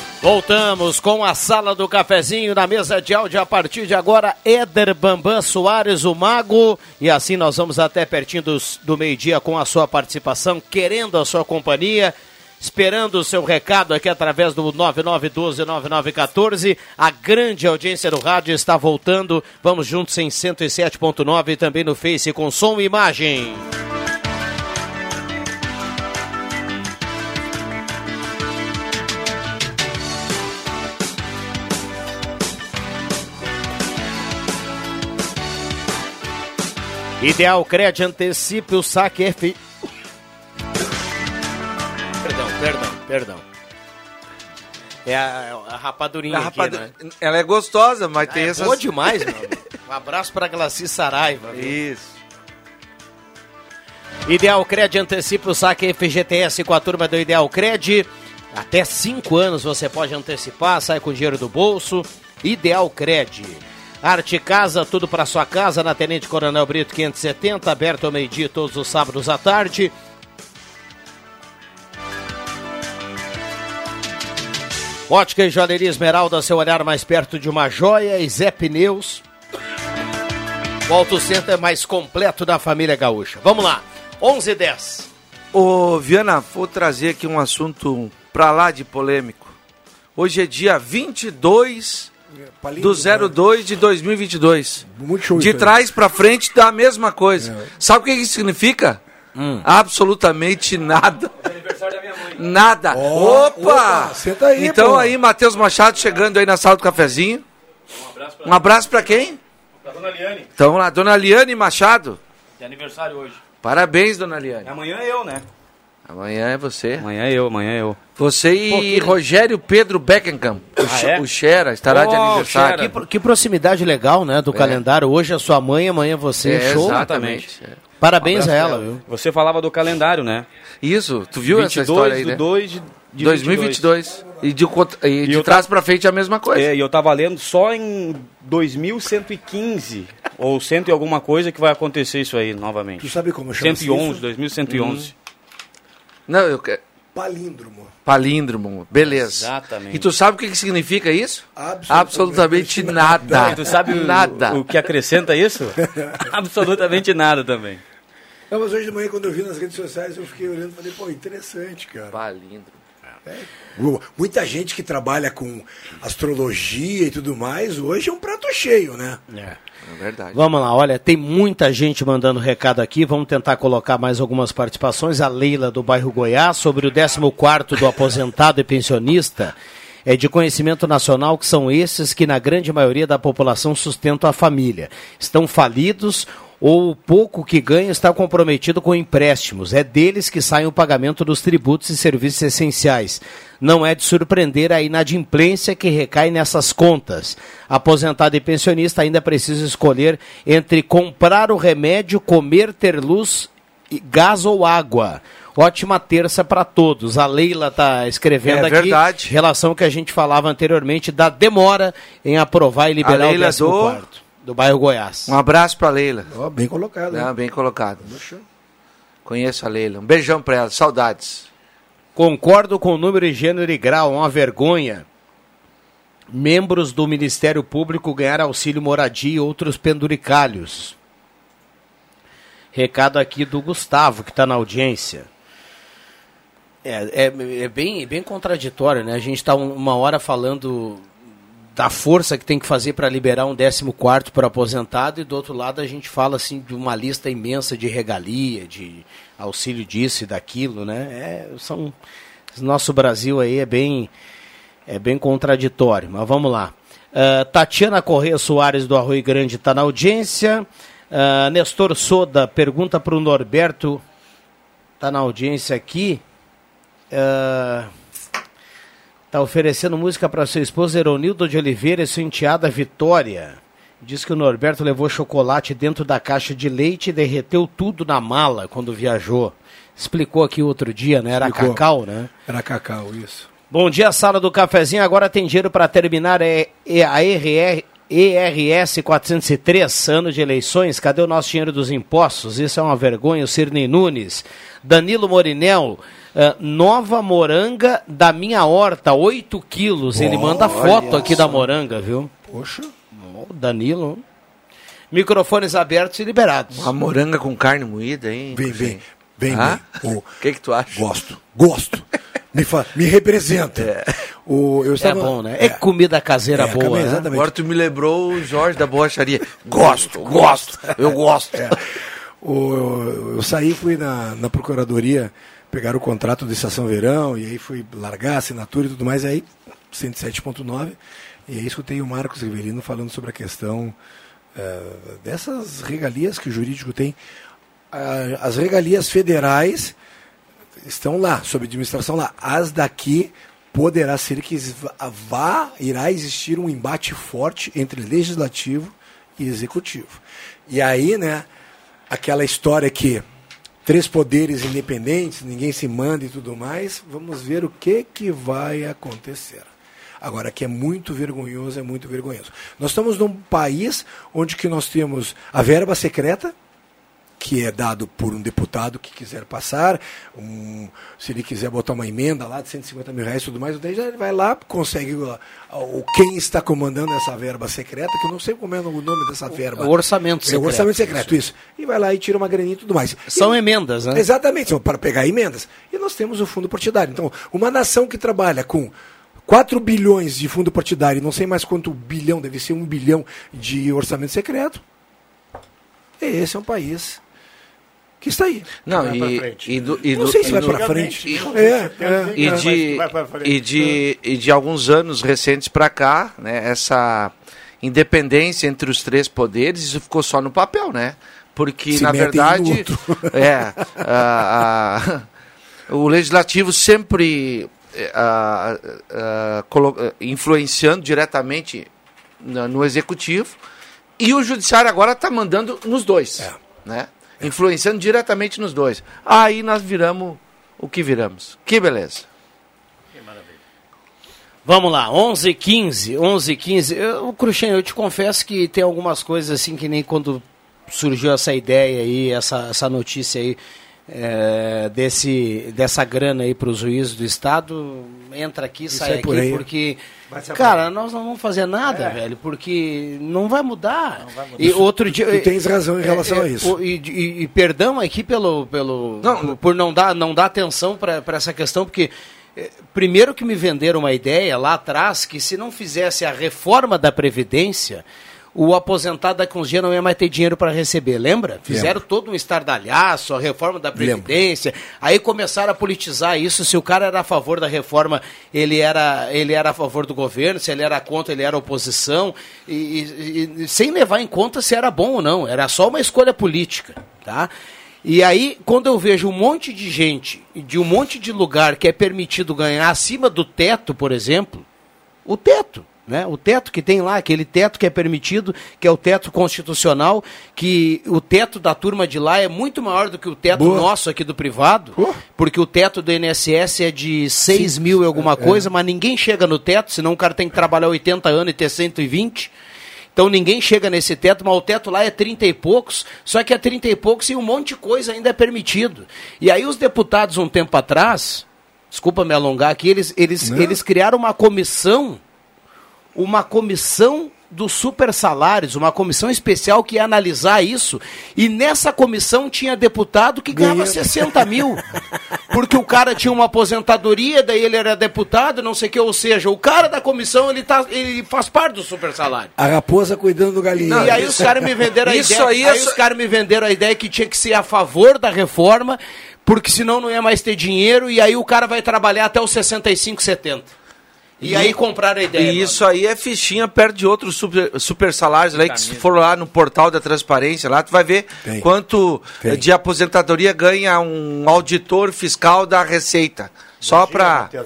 [SPEAKER 1] Voltamos com a sala do cafezinho na mesa de áudio a partir de agora, Éder Bambam Soares, o Mago. E assim nós vamos até pertinho dos, do meio-dia com a sua participação, querendo a sua companhia, esperando o seu recado aqui através do 9912-9914. A grande audiência do rádio está voltando. Vamos juntos em 107.9 e também no Face com som e imagem. Ideal Cred antecipe o saque F. Perdão, perdão, perdão. É a, a rapadurinha
[SPEAKER 4] A rapadu-
[SPEAKER 1] aqui, né?
[SPEAKER 4] Ela é gostosa, mas tem
[SPEAKER 1] é
[SPEAKER 4] essas...
[SPEAKER 1] boa demais, meu amigo. Um abraço para Glaci Saraiva. viu?
[SPEAKER 4] Isso.
[SPEAKER 1] Ideal Cred antecipa o saque FGTS com a turma do Ideal Cred. Até 5 anos você pode antecipar, sai com dinheiro do bolso. Ideal Cred. Arte Casa, tudo para sua casa, na Tenente Coronel Brito 570, aberto ao meio-dia todos os sábados à tarde. Ótica e Joalheria Esmeralda, seu olhar mais perto de uma joia. E Zé Pneus. O Auto Center mais completo da família gaúcha. Vamos lá, 11 e 10.
[SPEAKER 4] Ô, Viana, vou trazer aqui um assunto pra lá de polêmico. Hoje é dia 22 do 02 de 2022.
[SPEAKER 3] Muito show
[SPEAKER 4] De trás pra frente dá a mesma coisa. Sabe o que isso significa? Absolutamente nada. Nada.
[SPEAKER 3] Ó,
[SPEAKER 4] opa!
[SPEAKER 3] opa, senta aí,
[SPEAKER 4] Então
[SPEAKER 3] pô.
[SPEAKER 4] aí, Matheus Machado chegando aí na sala do cafezinho. Um abraço pra quem?
[SPEAKER 6] Da dona Liane.
[SPEAKER 4] Então lá, dona Liane Machado.
[SPEAKER 6] Tem aniversário hoje.
[SPEAKER 4] Parabéns, dona Liane.
[SPEAKER 6] Amanhã é eu, né?
[SPEAKER 4] Amanhã é você.
[SPEAKER 6] Amanhã é eu, amanhã é eu.
[SPEAKER 4] Você e
[SPEAKER 1] Pô, que-
[SPEAKER 4] Rogério Pedro Beckenham. O,
[SPEAKER 6] Ah, é?
[SPEAKER 4] o Xera estará de
[SPEAKER 6] Oh,
[SPEAKER 4] aniversário.
[SPEAKER 6] Xera.
[SPEAKER 1] Que, que proximidade legal, né, do calendário. Hoje é sua mãe, amanhã você.
[SPEAKER 4] É,
[SPEAKER 1] Show.
[SPEAKER 4] exatamente.
[SPEAKER 1] Parabéns
[SPEAKER 6] Um
[SPEAKER 1] a ela, viu?
[SPEAKER 6] Você falava do calendário, né?
[SPEAKER 4] Isso, tu viu essa
[SPEAKER 6] 22
[SPEAKER 4] história aí,
[SPEAKER 6] do
[SPEAKER 4] né?
[SPEAKER 6] 2 de, de
[SPEAKER 4] 2022. E de, e de
[SPEAKER 6] eu
[SPEAKER 4] trás pra frente é a mesma coisa.
[SPEAKER 6] É, e eu tava lendo só em 2115, ou cento e alguma coisa, que vai acontecer isso aí novamente.
[SPEAKER 3] Tu sabe como chama-se
[SPEAKER 6] 111,
[SPEAKER 3] isso?
[SPEAKER 6] 2111.
[SPEAKER 4] Não, eu quero...
[SPEAKER 3] Palíndromo.
[SPEAKER 4] Palíndromo, beleza.
[SPEAKER 6] Exatamente.
[SPEAKER 4] E tu sabe o que, que significa isso?
[SPEAKER 3] Absolutamente
[SPEAKER 4] Absolutamente nada.
[SPEAKER 6] E tu sabe o-
[SPEAKER 4] nada.
[SPEAKER 6] O, que acrescenta isso? Absolutamente nada também.
[SPEAKER 3] Não, mas hoje de manhã, quando eu vi nas redes sociais, eu fiquei olhando e falei, pô, interessante, cara.
[SPEAKER 4] Balindro.
[SPEAKER 3] É. Muita gente que trabalha com astrologia e tudo mais, hoje é um prato cheio, né?
[SPEAKER 1] É.
[SPEAKER 4] É verdade.
[SPEAKER 1] Vamos lá, olha, tem muita gente mandando recado aqui. Vamos tentar colocar mais algumas participações. A Leila do bairro Goiás sobre o 14 do aposentado e pensionista. É de conhecimento nacional que são esses que, na grande maioria da população, sustentam a família. Estão falidos ou o pouco que ganham está comprometido com empréstimos. É deles que sai o pagamento dos tributos e serviços essenciais. Não é de surpreender a inadimplência que recai nessas contas. Aposentado e pensionista ainda precisa escolher entre comprar o remédio, comer, ter luz, gás ou água. Ótima terça para todos. A Leila está escrevendo
[SPEAKER 4] É
[SPEAKER 1] aqui.
[SPEAKER 4] verdade.
[SPEAKER 1] Relação que a gente falava anteriormente da demora em aprovar e liberar
[SPEAKER 4] A
[SPEAKER 1] o
[SPEAKER 4] Leila
[SPEAKER 1] 14
[SPEAKER 4] do-
[SPEAKER 1] do bairro Goiás.
[SPEAKER 4] Um abraço pra Leila.
[SPEAKER 3] Ó, bem colocado.
[SPEAKER 4] Ah, bem colocado. Conheço a Leila. Um beijão pra ela. Saudades.
[SPEAKER 1] Concordo com o número e gênero e grau, uma vergonha. Membros do Ministério Público ganhar auxílio moradia e outros penduricalhos. Recado aqui do Gustavo, que está na audiência. É, é, é bem, bem contraditório, né? A gente está uma hora falando da força que tem que fazer para liberar um 14 para aposentado e do outro lado a gente fala assim de uma lista imensa de regalia, de auxílio disso e daquilo, né? É, são nosso Brasil aí é bem é bem contraditório, mas vamos lá. Ah, Tatiana Corrêa Soares do Arroio Grande está na audiência. Ah, Nestor Soda pergunta para o Norberto, está na audiência aqui. Está oferecendo música para sua esposa Eronildo de Oliveira e sua enteada Vitória. Diz que o Norberto levou chocolate dentro da caixa de leite e derreteu tudo na mala quando viajou. Explicou aqui outro dia, né? Era
[SPEAKER 3] Explicou.
[SPEAKER 1] cacau, né?
[SPEAKER 3] Era cacau, isso.
[SPEAKER 1] Bom dia, sala do cafezinho. Agora tem dinheiro para terminar é, é a RR, ERS 403, ano de eleições. Cadê o nosso dinheiro dos impostos? Isso é uma vergonha. O Cirnei Nunes. Danilo Morinel, ah, nova moranga da minha horta, 8 quilos. Ele manda foto aqui da moranga, viu?
[SPEAKER 3] Poxa.
[SPEAKER 1] Ó, Danilo. Microfones abertos e liberados.
[SPEAKER 4] Uma moranga com carne moída, hein?
[SPEAKER 3] Bem, bem, bem,
[SPEAKER 4] Ah?
[SPEAKER 3] bem. O
[SPEAKER 4] que, que tu acha?
[SPEAKER 3] Gosto, gosto. Me, fa... me representa. O, eu
[SPEAKER 1] É
[SPEAKER 3] estava...
[SPEAKER 1] bom, né? É comida caseira
[SPEAKER 3] É,
[SPEAKER 1] boa,
[SPEAKER 3] come-
[SPEAKER 1] né?
[SPEAKER 4] Agora tu me lembrou o Jorge da borracharia.
[SPEAKER 3] Gosto, gosto.
[SPEAKER 4] Eu gosto.
[SPEAKER 3] É. O, eu, eu saí, fui na, na procuradoria pegar o contrato de estação verão, e aí fui largar a assinatura e tudo mais, aí 107.9, e aí escutei o Marcos Rivelino falando sobre a questão eh, dessas regalias que o jurídico tem. Ah, as regalias federais estão lá, sob administração lá. As daqui poderá ser que vá, irá existir um embate forte entre legislativo e executivo. E aí, né, aquela história que três poderes independentes, ninguém se manda e tudo mais, vamos ver o que que vai acontecer. Agora, que é muito vergonhoso, é muito vergonhoso. Nós estamos num país onde que nós temos a verba secreta, que é dado por um deputado que quiser passar, um, se ele quiser botar uma emenda lá de 150 mil reais e tudo mais, daí já ele vai lá, consegue o, quem está comandando essa verba secreta, que eu não sei como é o nome dessa verba.
[SPEAKER 1] O orçamento
[SPEAKER 3] É
[SPEAKER 1] secreto.
[SPEAKER 3] o orçamento secreto, isso. E vai lá e tira uma graninha e tudo mais.
[SPEAKER 1] São
[SPEAKER 3] E-
[SPEAKER 1] emendas, né?
[SPEAKER 3] Exatamente, são para pegar emendas. E nós temos o fundo partidário. Então, uma nação que trabalha com 4 bilhões de fundo partidário, e não sei mais quanto bilhão, deve ser um bilhão de orçamento secreto, esse é um país que está aí.
[SPEAKER 4] Não, e, e, do, e
[SPEAKER 3] não
[SPEAKER 4] do-
[SPEAKER 3] sei se vai para frente.
[SPEAKER 4] E,
[SPEAKER 3] É, é,
[SPEAKER 4] e de,
[SPEAKER 5] vai pra frente.
[SPEAKER 4] e, de, e de alguns anos recentes para cá, né, essa independência entre os três poderes, isso ficou só no papel, né? Porque,
[SPEAKER 3] Se
[SPEAKER 4] na
[SPEAKER 3] um no
[SPEAKER 4] verdade,
[SPEAKER 3] outro.
[SPEAKER 4] é, a- a- o legislativo sempre é, a- a- colo- influenciando diretamente na- no executivo e o judiciário agora está mandando nos dois,
[SPEAKER 3] É.
[SPEAKER 4] né? Influenciando diretamente nos dois. Aí nós viramos o que viramos. Que beleza.
[SPEAKER 1] Vamos lá, 11 h 15 11 h 15 eu, Cruxem, eu te confesso que tem algumas coisas assim que nem quando surgiu essa ideia aí, essa, essa notícia aí é, desse, dessa grana aí para os juízes do Estado, entra aqui,
[SPEAKER 3] Isso
[SPEAKER 1] sai
[SPEAKER 3] é por
[SPEAKER 1] aqui,
[SPEAKER 3] aí.
[SPEAKER 1] porque, cara, nós não vamos fazer nada,
[SPEAKER 3] É.
[SPEAKER 1] velho, porque não vai mudar.
[SPEAKER 3] vai mudar.
[SPEAKER 1] E outro dia,
[SPEAKER 3] Tu tens razão em relação
[SPEAKER 1] é,
[SPEAKER 3] a
[SPEAKER 1] é,
[SPEAKER 3] isso.
[SPEAKER 1] o- E, e- e perdão aqui pelo, pelo por- por não dar, não dar atenção para essa questão, porque eh, primeiro que me venderam uma ideia lá atrás que se não fizesse a reforma da previdência o aposentado uns dias não ia mais ter dinheiro para receber, lembra? Fizeram todo um estardalhaço, a reforma da Previdência, aí começaram a politizar isso, se o cara era a favor da reforma, ele era, ele era a favor do governo, se ele era contra, ele era oposição, e, e- e sem levar em conta se era bom ou não, era só uma escolha política, tá? E aí, quando eu vejo um monte de gente, de um monte de lugar que é permitido ganhar acima do teto, por exemplo, o teto, né? O teto que tem lá, aquele teto que é permitido, que é o teto constitucional, que o teto da turma de lá é muito maior do que o teto
[SPEAKER 3] Boa.
[SPEAKER 1] nosso aqui do privado, porque o teto do INSS é de 6 mil e alguma
[SPEAKER 3] é.
[SPEAKER 1] coisa, mas ninguém chega no teto, senão o cara tem que trabalhar 80 anos e ter 120. Então ninguém chega nesse teto, mas o teto lá é 30 e poucos, só que é 30 e poucos e um monte de coisa ainda é permitido. E aí os deputados, um tempo atrás, desculpa me alongar aqui, eles, eles,
[SPEAKER 3] Não.
[SPEAKER 1] eles criaram uma comissão, uma comissão dos super salários, uma comissão especial que ia analisar isso, e nessa comissão tinha deputado que ganhava
[SPEAKER 3] Ganhando.
[SPEAKER 1] 60 mil, porque o cara tinha uma aposentadoria, daí ele era deputado, não sei o que, ou seja, o cara da comissão, ele, tá, ele faz parte do super salário.
[SPEAKER 3] A raposa cuidando do galinheiro.
[SPEAKER 1] e aí os caras me venderam a
[SPEAKER 4] Isso
[SPEAKER 1] ideia.
[SPEAKER 4] aí
[SPEAKER 1] Aí,
[SPEAKER 4] é
[SPEAKER 1] os caras me venderam a ideia que tinha que ser a favor da reforma, porque senão não ia mais ter dinheiro, e aí o cara vai trabalhar até os 65, 70. E, aí compraram a ideia.
[SPEAKER 4] E isso aí é fichinha perto de outros super, super salários lá, que se for lá no portal da transparência, lá tu vai ver
[SPEAKER 3] Tem.
[SPEAKER 4] quanto
[SPEAKER 3] Tem.
[SPEAKER 4] de aposentadoria ganha um auditor fiscal da Receita. Só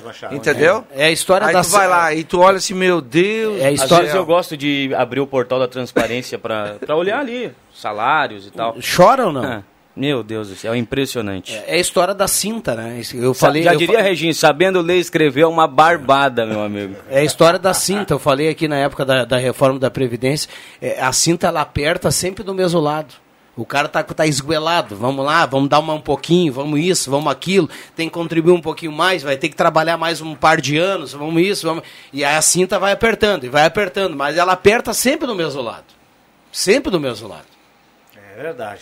[SPEAKER 5] Machado.
[SPEAKER 4] Entendeu?
[SPEAKER 1] É a história
[SPEAKER 4] Aí
[SPEAKER 1] da
[SPEAKER 4] tu vai lá e tu olha assim, meu Deus.
[SPEAKER 1] É a
[SPEAKER 4] do
[SPEAKER 1] história-
[SPEAKER 14] Às vezes eu gosto de abrir o portal da transparência para olhar ali salários e tal.
[SPEAKER 1] Chora ou não?
[SPEAKER 14] Ah, meu Deus do céu, é impressionante.
[SPEAKER 1] É a história da cinta, né? Eu falei.
[SPEAKER 14] Já
[SPEAKER 1] eu
[SPEAKER 14] diria,
[SPEAKER 1] fa-
[SPEAKER 14] Regina, sabendo ler e escrever é uma barbada, meu amigo.
[SPEAKER 1] É a história da cinta. Eu falei aqui na época da, da reforma da Previdência. é, a cinta ela aperta sempre do mesmo lado. O cara tá, tá esguelado. Vamos lá, vamos dar uma, um pouquinho, vamos isso, vamos aquilo. Tem que contribuir um pouquinho mais, vai ter que trabalhar mais um par de anos, vamos isso, vamos. E aí a cinta vai apertando, e vai apertando, mas ela aperta sempre do mesmo lado. Sempre do mesmo lado.
[SPEAKER 5] É verdade.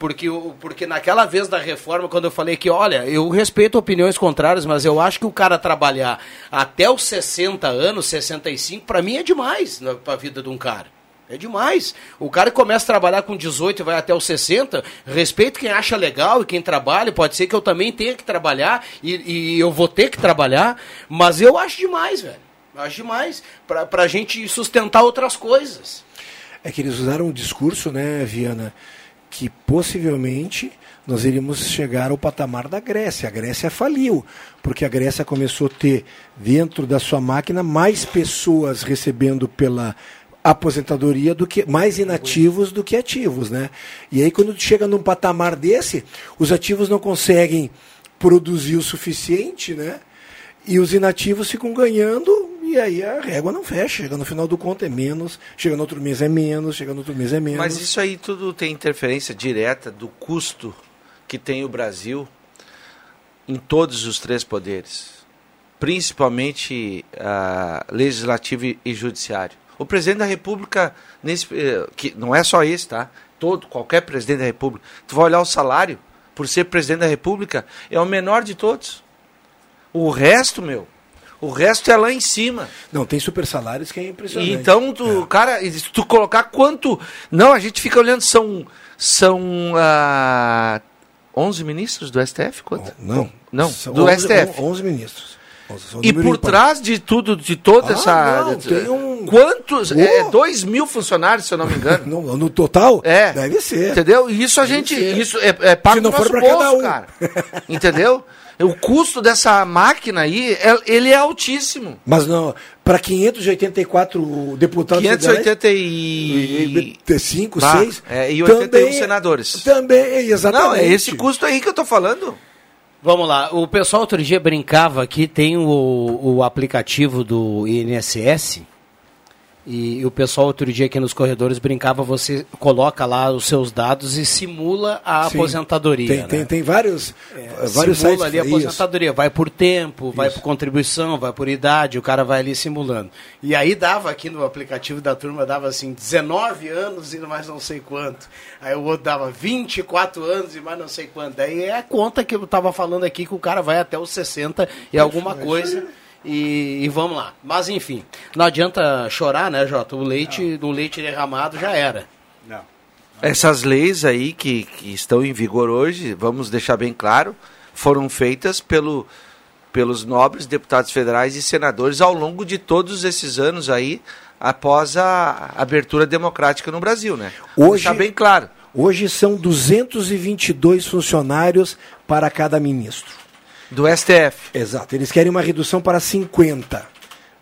[SPEAKER 1] Porque, porque naquela vez da reforma, quando eu falei que, olha, eu respeito opiniões contrárias, mas eu acho que o cara trabalhar até os 60 anos, 65, para mim é demais na, pra vida de um cara. É demais. O cara que começa a trabalhar com 18 e vai até os 60, respeito quem acha legal e quem trabalha, pode ser que eu também tenha que trabalhar e, e eu vou ter que trabalhar, mas eu acho demais, velho. Acho demais. Pra, pra gente sustentar outras coisas.
[SPEAKER 3] É que eles usaram um discurso, né, Viana, que possivelmente nós iríamos chegar ao patamar da Grécia. A Grécia faliu, porque a Grécia começou a ter dentro da sua máquina mais pessoas recebendo pela aposentadoria do que mais inativos do que ativos, né? E aí quando chega num patamar desse, os ativos não conseguem produzir o suficiente, né? E os inativos ficam ganhando e aí a régua não fecha. Chega no final do conto é menos, chega no outro mês é menos, chega no outro mês é menos.
[SPEAKER 4] Mas isso aí tudo tem interferência direta do custo que tem o Brasil em todos os três poderes, principalmente ah, legislativo e- e judiciário. O presidente da República, nesse, eh, que não é só esse, tá? Todo, qualquer presidente da República, tu vai olhar o salário, por ser presidente da República, é o menor de todos. O resto, meu, o resto é lá em cima.
[SPEAKER 3] Não, tem super salários que é impressionante.
[SPEAKER 4] Então, tu, cara, e se tu colocar quanto. Não, a gente fica olhando, são. São. ah, 11 ministros do STF? Quanto?
[SPEAKER 3] Não.
[SPEAKER 4] Não,
[SPEAKER 3] São
[SPEAKER 4] do
[SPEAKER 3] 11,
[SPEAKER 4] STF.
[SPEAKER 3] 11 ministros. 11, são
[SPEAKER 4] E por
[SPEAKER 3] ímpar.
[SPEAKER 4] trás de tudo, de toda
[SPEAKER 3] Ah,
[SPEAKER 4] essa.
[SPEAKER 3] não, tem um-
[SPEAKER 4] Quantos? É,
[SPEAKER 3] Oh.
[SPEAKER 4] 2 mil funcionários, se eu não me engano.
[SPEAKER 3] No, no total?
[SPEAKER 4] É.
[SPEAKER 3] Deve ser.
[SPEAKER 4] Entendeu? E isso a
[SPEAKER 3] Deve
[SPEAKER 4] gente.
[SPEAKER 3] ser.
[SPEAKER 4] Isso é, é pago
[SPEAKER 3] Se não for pra
[SPEAKER 4] bolso,
[SPEAKER 3] cada um.
[SPEAKER 4] cara. Entendeu? O custo dessa máquina aí, é- ele é altíssimo.
[SPEAKER 3] Mas não, para 584 deputados
[SPEAKER 4] 585
[SPEAKER 3] 5, 6
[SPEAKER 4] é, e 81 senadores.
[SPEAKER 3] Também, exatamente.
[SPEAKER 4] Não, é esse custo aí que eu tô falando.
[SPEAKER 1] Vamos lá, o pessoal outro dia brincava aqui, tem o, o aplicativo do INSS E, o pessoal outro dia aqui nos corredores brincava, você coloca lá os seus dados e simula a
[SPEAKER 3] Sim.
[SPEAKER 1] aposentadoria.
[SPEAKER 3] Tem,
[SPEAKER 1] né?
[SPEAKER 3] tem, tem vários,
[SPEAKER 1] É,
[SPEAKER 3] vários
[SPEAKER 1] simula
[SPEAKER 3] sites
[SPEAKER 1] ali a
[SPEAKER 3] pra isso.
[SPEAKER 1] aposentadoria, vai por tempo, vai por contribuição, vai por idade, o cara vai ali simulando. E aí dava aqui no aplicativo da turma, dava assim, 19 anos e mais não sei quanto. Aí o outro dava 24 anos e mais não sei quanto. Daí é a conta que eu tava falando aqui que o cara vai até os 60 e alguma coisa. E, e vamos lá. Mas enfim, não adianta chorar, né, Jota? O leite, do leite derramado já era.
[SPEAKER 5] Não.
[SPEAKER 4] Essas leis aí que, que estão em vigor hoje, vamos deixar bem claro, foram feitas pelo, pelos nobres deputados federais e senadores ao longo de todos esses anos aí, após a abertura democrática no Brasil, né?
[SPEAKER 3] Hoje,
[SPEAKER 4] Deixar bem claro.
[SPEAKER 3] Hoje são 222 funcionários para cada ministro.
[SPEAKER 4] Do STF.
[SPEAKER 3] Exato. Eles querem uma redução para 50.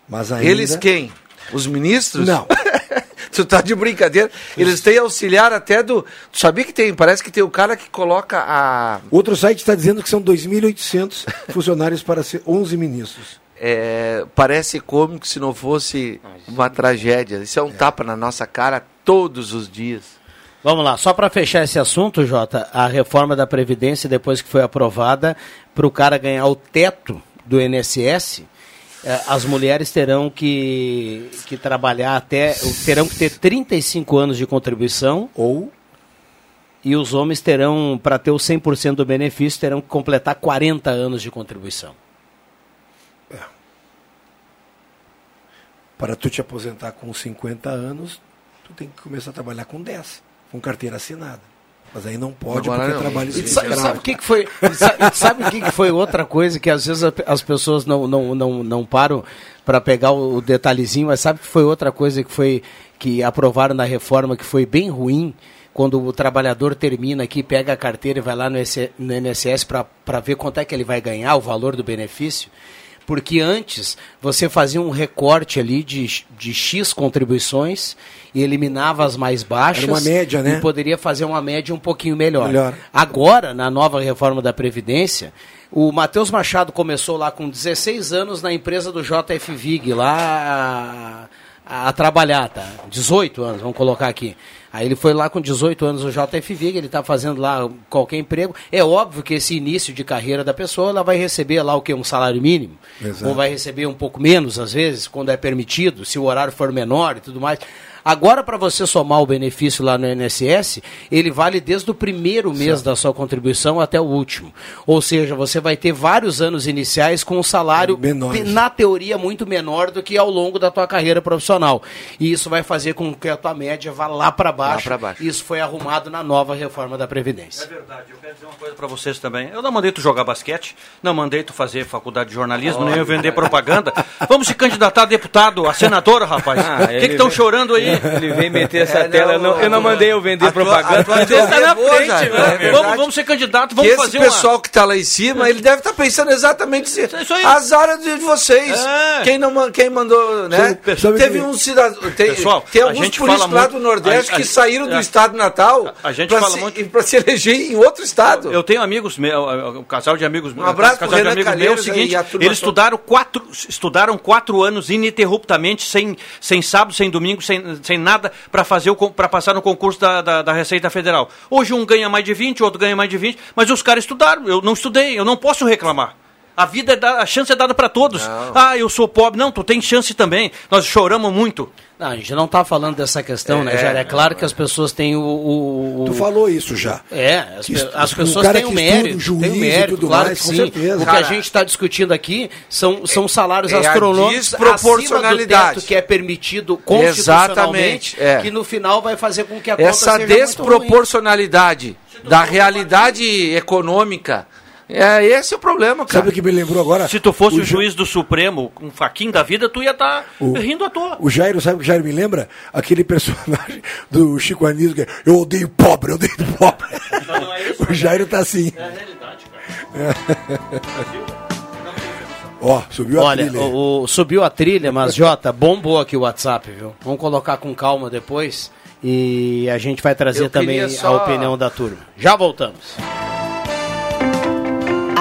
[SPEAKER 3] Mas ainda...
[SPEAKER 4] Eles quem? Os ministros?
[SPEAKER 3] Não.
[SPEAKER 4] tu tá de brincadeira. Eles têm auxiliar até do. Tu sabia que tem? Parece que tem o cara que coloca a.
[SPEAKER 3] Outro site está dizendo que são 2.800 funcionários para ser 11 ministros.
[SPEAKER 4] É, parece cômico se não fosse uma tragédia. Isso é um tapa na nossa cara todos os dias.
[SPEAKER 1] Vamos lá, só para fechar esse assunto, Jota, a reforma da Previdência, depois que foi aprovada, para o cara ganhar o teto do INSS, eh, as mulheres terão que, que trabalhar até. terão que ter 35 anos de contribuição.
[SPEAKER 3] Ou.
[SPEAKER 1] E os homens terão, para ter o 100% do benefício, terão que completar 40 anos de contribuição.
[SPEAKER 3] Para tu te aposentar com 50 anos, tu tem que começar a trabalhar com 10, com carteira assinada. Mas aí não pode
[SPEAKER 1] Agora
[SPEAKER 3] porque
[SPEAKER 1] não.
[SPEAKER 3] trabalho
[SPEAKER 1] E sabe, sabe o que, que foi? sa- Sabe o que, que foi outra coisa que às vezes as pessoas não, não, não, não param para pegar o, detalhezinho, mas sabe que foi outra coisa que foi que aprovaram na reforma que foi bem ruim quando o trabalhador termina aqui, pega a carteira e vai lá no INSS para ver quanto é que ele vai ganhar, o valor do benefício. Porque antes você fazia um recorte ali de, de X contribuições e eliminava as mais baixas.
[SPEAKER 3] Era uma média, né?
[SPEAKER 1] E poderia fazer uma média um pouquinho melhor.
[SPEAKER 3] Melhor.
[SPEAKER 1] Agora, na nova reforma da Previdência, o Matheus Machado começou lá com 16 anos na empresa do JF Vig, lá a, a trabalhar, tá? 18 anos, vamos colocar aqui. Aí ele foi lá com 18 anos no JF Vig, ele está fazendo lá qualquer emprego. É óbvio que esse início de carreira da pessoa, ela vai receber lá o que? Um salário mínimo.
[SPEAKER 3] Exato.
[SPEAKER 1] Ou vai receber um pouco menos, às vezes, quando é permitido, se o horário for menor e tudo mais. Agora, para você somar o benefício lá no INSS, ele vale desde o primeiro mês da sua contribuição até o último. Ou seja, você vai ter vários anos iniciais com um salário,
[SPEAKER 3] Menores.
[SPEAKER 1] te- na teoria, muito menor do que ao longo da tua carreira profissional. E isso vai fazer com que a tua média vá lá para baixo.
[SPEAKER 4] baixo.
[SPEAKER 1] Isso foi arrumado na nova reforma da Previdência.
[SPEAKER 6] É verdade, eu quero dizer uma coisa pra vocês também. Eu não mandei tu jogar basquete, não mandei tu fazer faculdade de jornalismo, nem eu vender propaganda. Vamos se candidatar a deputado, a senador, rapaz.
[SPEAKER 14] Ah,
[SPEAKER 6] O que
[SPEAKER 14] ele
[SPEAKER 6] que estão
[SPEAKER 14] vem-
[SPEAKER 6] chorando aí?
[SPEAKER 14] Ele vem meter essa
[SPEAKER 4] É,
[SPEAKER 14] tela. Eu
[SPEAKER 4] não,
[SPEAKER 14] não, eu não
[SPEAKER 4] a
[SPEAKER 14] mandei eu vender
[SPEAKER 4] a tua-
[SPEAKER 14] propaganda.
[SPEAKER 4] a tua
[SPEAKER 14] Ele está na frente,
[SPEAKER 4] é
[SPEAKER 14] velho.
[SPEAKER 4] verdade.
[SPEAKER 6] Vamos, vamos ser candidato,
[SPEAKER 4] Que
[SPEAKER 6] vamos
[SPEAKER 4] esse
[SPEAKER 6] fazer
[SPEAKER 4] pessoal
[SPEAKER 6] uma...
[SPEAKER 4] que está lá em cima, ele deve estar pensando exatamente isso.
[SPEAKER 6] isso aí.
[SPEAKER 4] As áreas de vocês.
[SPEAKER 6] É.
[SPEAKER 4] Quem, não, quem mandou, né?
[SPEAKER 3] Sabe
[SPEAKER 4] Teve um cidadão. Tem,
[SPEAKER 6] Pessoal,
[SPEAKER 4] tem
[SPEAKER 6] a
[SPEAKER 4] alguns políticos lá
[SPEAKER 6] muito-
[SPEAKER 4] do Nordeste
[SPEAKER 6] a- a-
[SPEAKER 4] que saíram do
[SPEAKER 6] é.
[SPEAKER 4] estado natal
[SPEAKER 6] A fala
[SPEAKER 4] se, se eleger em outro estado.
[SPEAKER 6] Eu tenho amigos meus, um casal de amigos
[SPEAKER 4] Um abraço
[SPEAKER 6] casal
[SPEAKER 4] pro
[SPEAKER 6] de
[SPEAKER 4] Renan
[SPEAKER 6] amigos meus, é o seguinte,
[SPEAKER 4] a
[SPEAKER 6] eles estudaram quatro, estudaram quatro anos ininterruptamente, sem, sem sábado, sem domingo, sem, sem nada, para fazer para passar no concurso da, da, da Receita Federal. Hoje um ganha mais de 20, outro ganha mais de 20, mas os caras estudaram, eu não estudei, eu não posso reclamar. A vida é da, a chance é dada para todos. Ah, eu sou pobre. Não, tu tem chance também. Nós choramos muito.
[SPEAKER 1] Não, a gente não está falando dessa questão, né,
[SPEAKER 6] É,
[SPEAKER 1] Jair? É claro que as pessoas têm o. o- o-
[SPEAKER 3] Tu falou isso já.
[SPEAKER 1] É, as,
[SPEAKER 3] Que
[SPEAKER 1] as
[SPEAKER 3] o
[SPEAKER 1] pessoas
[SPEAKER 3] cara
[SPEAKER 1] têm o
[SPEAKER 3] que estuda,
[SPEAKER 1] mérito.
[SPEAKER 3] o juiz
[SPEAKER 1] tem o
[SPEAKER 3] e
[SPEAKER 1] mérito,
[SPEAKER 3] tudo
[SPEAKER 1] claro
[SPEAKER 3] mais,
[SPEAKER 1] que sim.
[SPEAKER 3] certeza.
[SPEAKER 1] O que
[SPEAKER 4] Cara,
[SPEAKER 1] a gente está discutindo aqui são, são salários
[SPEAKER 4] é
[SPEAKER 1] astronômicos acima do
[SPEAKER 4] desproporcionalidade.
[SPEAKER 1] teto que é permitido constitucionalmente,
[SPEAKER 4] Exatamente, é.
[SPEAKER 1] que no final vai fazer com que a conta
[SPEAKER 4] Essa
[SPEAKER 1] seja muito ruim.
[SPEAKER 4] desproporcionalidade da realidade econômica. É, esse é o problema, cara.
[SPEAKER 3] Sabe o que me lembrou agora?
[SPEAKER 6] Se tu fosse o,
[SPEAKER 3] O Ju-
[SPEAKER 6] juiz do Supremo, um faquinho da vida, tu ia estar
[SPEAKER 3] O-
[SPEAKER 6] rindo à toa.
[SPEAKER 3] O Jairo, sabe o que o Jairo me lembra? Aquele personagem do Chico Anísio que é, eu odeio pobre, eu odeio pobre. o Jairo tá assim.
[SPEAKER 6] É a realidade, cara.
[SPEAKER 3] Ó, subiu a
[SPEAKER 1] Olha,
[SPEAKER 3] trilha.
[SPEAKER 1] o, o- subiu a trilha, mas Jota, bombou aqui o WhatsApp, viu? Vamos colocar com calma depois e a gente vai trazer
[SPEAKER 4] Eu
[SPEAKER 1] também
[SPEAKER 4] queria
[SPEAKER 1] a
[SPEAKER 4] só-
[SPEAKER 1] opinião da turma. Já voltamos.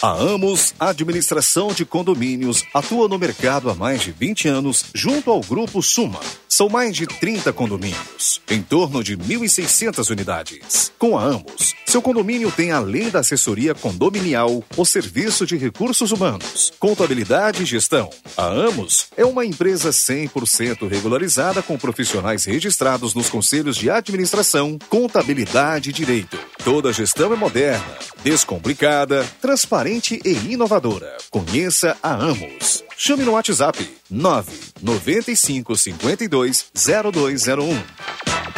[SPEAKER 15] A Amos Administração de Condomínios atua no mercado há mais de 20 anos junto ao Grupo Suma. São mais de 30 condomínios, em torno de 1.600 unidades. Com a Amos, seu condomínio tem além da assessoria condominial, o serviço de recursos humanos, contabilidade e gestão. A Amos é uma empresa 100% regularizada com profissionais registrados nos conselhos de administração, contabilidade e direito. Toda a gestão é moderna, descomplicada, transparente e inovadora. Conheça a Amos. Chame no WhatsApp 995 52 0201.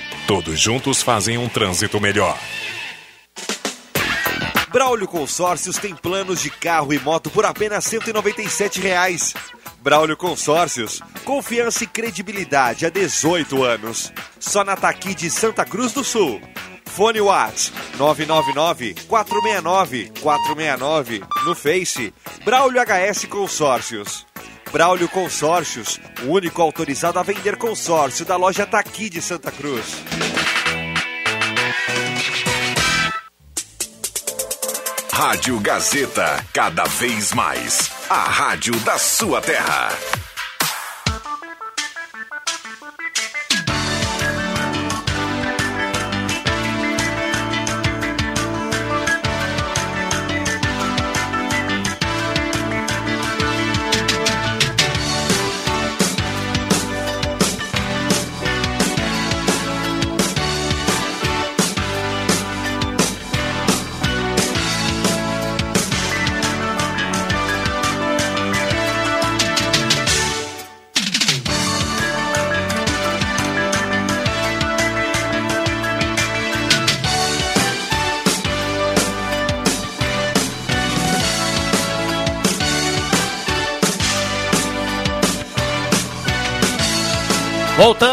[SPEAKER 16] Todos juntos fazem um trânsito melhor.
[SPEAKER 17] Braulio Consórcios tem planos de carro e moto por apenas 197 reais. Braulio Consórcios, confiança e credibilidade há 18 anos. Só na Taqui de Santa Cruz do Sul. Fone Whats 999-469-469 no Face. Braulio HS Consórcios. Braulio Consórcios, o único autorizado a vender consórcio da loja Taqui de Santa Cruz.
[SPEAKER 9] Rádio Gazeta, cada vez mais. A rádio da sua terra.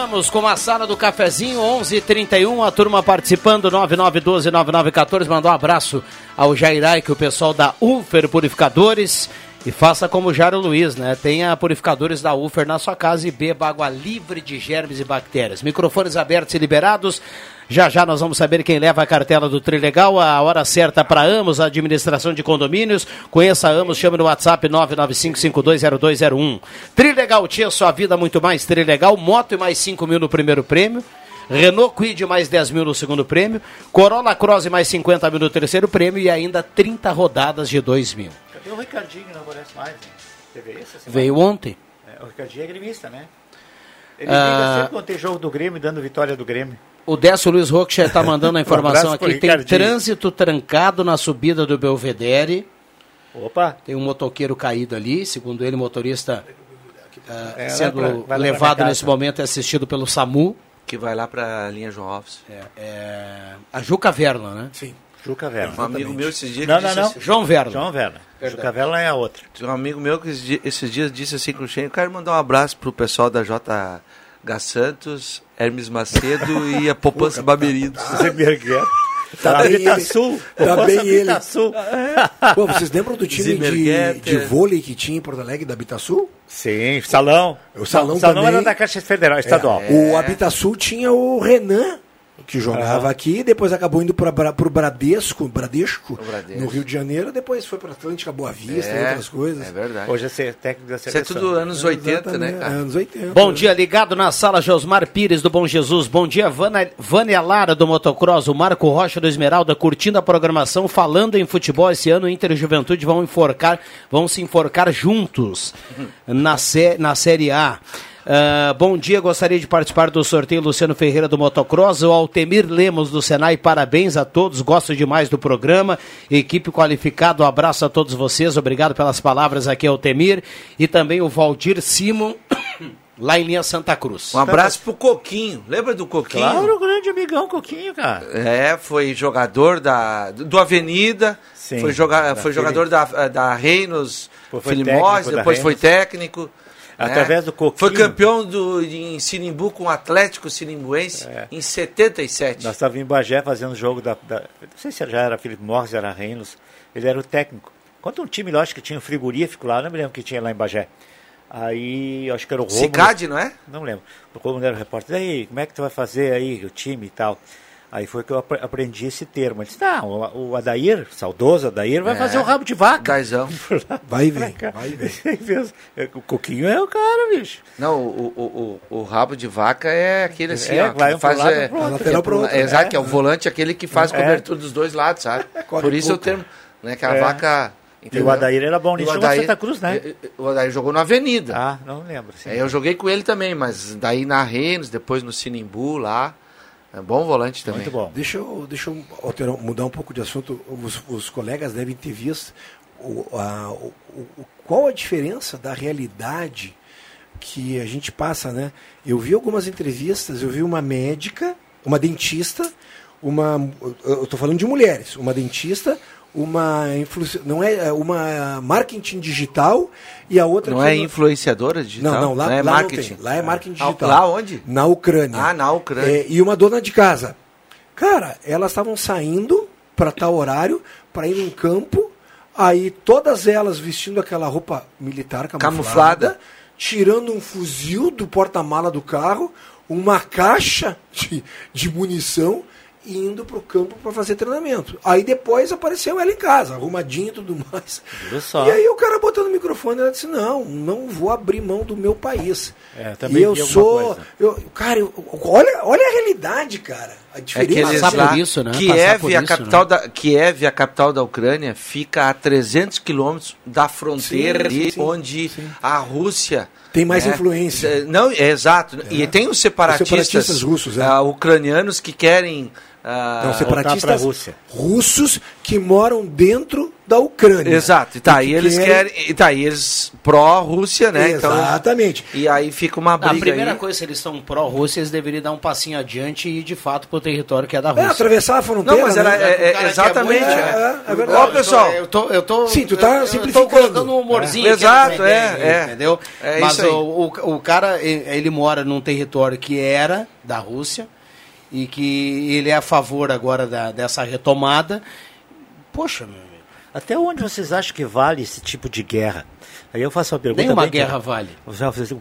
[SPEAKER 1] Voltamos com a sala do cafezinho 11:31 a turma participando 99129914 mandou um abraço ao Jairai que o pessoal da Ufer Purificadores e faça como Jairo Luiz, né? Tenha purificadores da Ufer na sua casa e beba água livre de germes e bactérias. Microfones abertos e liberados. Já já nós vamos saber quem leva a cartela do Trilegal, a hora certa para Amos, a administração de condomínios. Conheça a Amos, chame no WhatsApp 995520201. Trilegal, tinha sua vida muito mais Trilegal, moto e mais 5 mil no primeiro prêmio. Renault Quid mais 10 mil no segundo prêmio, Corolla Cross mais 50 mil no terceiro prêmio e ainda 30 rodadas de 2 mil.
[SPEAKER 5] Cadê o Ricardinho que não aparece mais? Né? Teve semana?
[SPEAKER 1] Veio ontem.
[SPEAKER 5] É, o Ricardinho é gremista, né? Ele
[SPEAKER 1] Ah.
[SPEAKER 5] sempre quando tem jogo do Grêmio, dando vitória do Grêmio.
[SPEAKER 1] O Décio Luiz Rocha está mandando a informação
[SPEAKER 5] Um
[SPEAKER 1] aqui. Tem
[SPEAKER 5] Ricardinho.
[SPEAKER 1] trânsito trancado na subida do Belvedere.
[SPEAKER 5] Opa!
[SPEAKER 1] Tem um motoqueiro caído ali, segundo ele, motorista ah,
[SPEAKER 4] É,
[SPEAKER 1] sendo
[SPEAKER 4] vai pra- vai
[SPEAKER 1] levado nesse momento é assistido pelo SAMU.
[SPEAKER 4] Que vai lá pra linha João Alves.
[SPEAKER 1] É, a Juca Verna, né?
[SPEAKER 3] Sim.
[SPEAKER 5] Juca Verna.
[SPEAKER 4] Um amigo meu esses dias
[SPEAKER 5] Não, não,
[SPEAKER 4] disse
[SPEAKER 5] não.
[SPEAKER 4] assim-
[SPEAKER 1] João Verna.
[SPEAKER 5] João Verna.
[SPEAKER 4] Verdade.
[SPEAKER 5] Juca Verna é a outra.
[SPEAKER 4] Um amigo meu que esses di- esses dias disse assim com o Cheio, eu quero mandar um abraço pro pessoal da JH Santos, Hermes Macedo e a Poupança Bamerinos.
[SPEAKER 5] Tá
[SPEAKER 3] Tá bem ele.
[SPEAKER 5] Sul.
[SPEAKER 3] Tá bem ele.
[SPEAKER 5] Sul.
[SPEAKER 3] Pô, vocês lembram do time de, de vôlei que tinha em Porto Alegre, da Habitasul?
[SPEAKER 5] Sim, salão.
[SPEAKER 3] O salão
[SPEAKER 5] O salão
[SPEAKER 3] também.
[SPEAKER 5] era da Caixa Federal, estadual.
[SPEAKER 3] É, O Habitasul tinha o Renan, que jogava aqui, depois acabou indo para o Bradesco, Bradesco,
[SPEAKER 4] Bradesco.
[SPEAKER 3] no Rio de Janeiro, depois foi para Atlântica Boa Vista e
[SPEAKER 4] É,
[SPEAKER 3] outras coisas.
[SPEAKER 4] é verdade.
[SPEAKER 5] Hoje é ser técnico da
[SPEAKER 4] Isso é
[SPEAKER 5] seleção.
[SPEAKER 4] tudo anos 80, né,
[SPEAKER 3] Exatamente,
[SPEAKER 4] cara?
[SPEAKER 3] Anos 80.
[SPEAKER 1] Bom dia, ligado na sala Josmar Pires do Bom Jesus. Bom dia, Vana, Vânia Lara do Motocross, o Marco Rocha do Esmeralda, curtindo a programação, falando em futebol esse ano, Inter e Juventude vão enforcar, vão se enforcar juntos na, sé, na Série A. Ah, bom dia, gostaria de participar do sorteio Luciano Ferreira do Motocross, o Altemir Lemos do Senai, parabéns a todos, gosto demais do programa, equipe qualificada, um abraço a todos vocês, obrigado pelas palavras aqui, Altemir, e também o Valdir Simon, lá em linha Santa Cruz.
[SPEAKER 4] Um abraço pro Coquinho. Lembra do Coquinho?
[SPEAKER 5] Claro, o grande amigão Coquinho, cara.
[SPEAKER 4] É, foi jogador da, do Avenida,
[SPEAKER 5] Sim,
[SPEAKER 4] foi, joga, foi jogador da, da Reinos Filimose,
[SPEAKER 5] técnico
[SPEAKER 4] depois foi
[SPEAKER 5] Reinos.
[SPEAKER 4] Né?
[SPEAKER 5] Através do Coquinho.
[SPEAKER 4] Foi campeão do, em Sinimbu com o Atlético Sinimbuense em 77.
[SPEAKER 5] Nós estávamos em Bagé fazendo jogo da, da- Não sei se já era Felipe Morris, era Reinos. Ele era o técnico. Conta um time, acho que tinha um frigorífico lá, não me lembro que tinha lá em Bagé. Aí, acho que era o Romulo.
[SPEAKER 4] Cicade, não é?
[SPEAKER 5] Não lembro. O Romulo era o repórter. E aí, como é que tu vai fazer aí o time e tal? Aí foi que eu apre- aprendi esse termo. Ele disse, não, o, o Adair, saudoso Adair, vai
[SPEAKER 4] É.
[SPEAKER 5] fazer o rabo de vaca.
[SPEAKER 4] Dazão.
[SPEAKER 3] Vai e vem, vai e vem.
[SPEAKER 5] Fez- O Coquinho é o cara, bicho.
[SPEAKER 4] Não, o, o, o, o rabo de vaca é aquele assim,
[SPEAKER 5] É,
[SPEAKER 4] ó,
[SPEAKER 5] vai
[SPEAKER 4] que
[SPEAKER 5] um pro
[SPEAKER 4] faz
[SPEAKER 5] lado,
[SPEAKER 4] é,
[SPEAKER 5] pro outro.
[SPEAKER 3] Lateral pro outro.
[SPEAKER 4] é, Exato,
[SPEAKER 5] É.
[SPEAKER 4] que é o volante aquele que faz
[SPEAKER 5] É.
[SPEAKER 4] cobertura dos dois lados, sabe?
[SPEAKER 3] Corre
[SPEAKER 4] Por isso
[SPEAKER 3] pouco.
[SPEAKER 4] termo, né, que a
[SPEAKER 5] É.
[SPEAKER 4] vaca...
[SPEAKER 5] E o Adair era bom nisso,
[SPEAKER 4] o
[SPEAKER 5] jogou
[SPEAKER 4] Adair-
[SPEAKER 5] Santa Cruz, né?
[SPEAKER 4] O Adair jogou na Avenida.
[SPEAKER 5] Ah, não lembro. sim.
[SPEAKER 4] É, eu joguei com ele também, mas daí na Renos, depois no Sinimbu lá. É bom volante também.
[SPEAKER 5] Muito bom.
[SPEAKER 3] Deixa eu, deixa eu alterar, mudar um pouco de assunto. Os, os colegas devem ter visto o, a, o- o- qual a diferença da realidade que a gente passa, né? Eu vi algumas entrevistas, eu vi uma médica, uma dentista, uma. Eu estou falando de mulheres, uma dentista, uma não é é uma marketing digital e a outra
[SPEAKER 4] Não é influenciadora digital?
[SPEAKER 3] não, não, lá,
[SPEAKER 4] é
[SPEAKER 3] lá
[SPEAKER 4] marketing.
[SPEAKER 3] não. Lá é marketing
[SPEAKER 4] Ah,
[SPEAKER 3] digital.
[SPEAKER 4] Lá onde?
[SPEAKER 3] Na Ucrânia.
[SPEAKER 4] Ah, na Ucrânia.
[SPEAKER 3] É, e uma dona de casa. Cara, elas estavam saindo para tal horário, para ir num campo, aí todas elas vestindo aquela roupa militar camuflada,
[SPEAKER 4] Camuflada.
[SPEAKER 3] tirando um fuzil do porta-mala do carro, uma caixa de, de munição indo pro campo para fazer treinamento. Aí depois apareceu ela em casa, arrumadinha e tudo mais. E aí o cara botando o microfone, ela disse, não, não vou abrir mão do meu país.
[SPEAKER 5] É, também
[SPEAKER 3] e eu sou.
[SPEAKER 5] coisa.
[SPEAKER 3] Eu, cara, eu- olha, olha a realidade, cara. A
[SPEAKER 4] É
[SPEAKER 3] diferença.
[SPEAKER 4] que eles
[SPEAKER 1] Passar
[SPEAKER 4] lá,
[SPEAKER 1] por isso, né?
[SPEAKER 4] Kiev,
[SPEAKER 1] por
[SPEAKER 4] a
[SPEAKER 1] isso,
[SPEAKER 4] capital
[SPEAKER 1] né?
[SPEAKER 4] da Kiev, a capital da Ucrânia, fica a 300 quilômetros da fronteira,
[SPEAKER 3] Sim, sim,
[SPEAKER 4] onde a Rússia
[SPEAKER 3] Tem mais
[SPEAKER 4] né,
[SPEAKER 3] influência.
[SPEAKER 4] é, Não, é exato. E tem os separatistas,
[SPEAKER 3] Os separatistas russos, é.
[SPEAKER 4] ah, ucranianos que querem ah,
[SPEAKER 3] Não, separatistas
[SPEAKER 5] Rússia.
[SPEAKER 3] russos que moram dentro da Ucrânia.
[SPEAKER 4] Exato, e tá,
[SPEAKER 3] E
[SPEAKER 4] e eles
[SPEAKER 3] querem-
[SPEAKER 4] querem. E tá, e eles pró-Rússia, né?
[SPEAKER 3] Exatamente.
[SPEAKER 4] Então, e aí fica uma
[SPEAKER 1] A
[SPEAKER 4] briga.
[SPEAKER 1] primeira
[SPEAKER 4] aí.
[SPEAKER 1] coisa, se eles estão pró-Rússia, eles deveriam dar um passinho adiante e ir de fato pro território que é da
[SPEAKER 3] É,
[SPEAKER 1] Rússia.
[SPEAKER 3] atravessar a fronteira.
[SPEAKER 4] Não, mas era-
[SPEAKER 3] né?
[SPEAKER 4] é- é-
[SPEAKER 1] cara que
[SPEAKER 4] exatamente, é.
[SPEAKER 3] é verdade.
[SPEAKER 4] Ó, pessoal.
[SPEAKER 1] Eu tô, eu tô,
[SPEAKER 3] Sim, tu tá
[SPEAKER 1] eu- eu
[SPEAKER 3] simplificando.
[SPEAKER 1] tô colocando um humorzinho.
[SPEAKER 4] É.
[SPEAKER 1] aqui
[SPEAKER 4] Exato, é, é.
[SPEAKER 1] Entendeu?
[SPEAKER 4] É
[SPEAKER 1] Mas
[SPEAKER 4] isso aí.
[SPEAKER 1] o, o, o cara, ele mora num território que era da Rússia e que ele é a favor agora da, dessa retomada. Poxa, meu amigo.
[SPEAKER 5] Até onde vocês acham que vale esse tipo de guerra? Aí eu faço uma pergunta.
[SPEAKER 1] Nenhuma
[SPEAKER 5] bem
[SPEAKER 1] guerra
[SPEAKER 5] direta.
[SPEAKER 1] vale.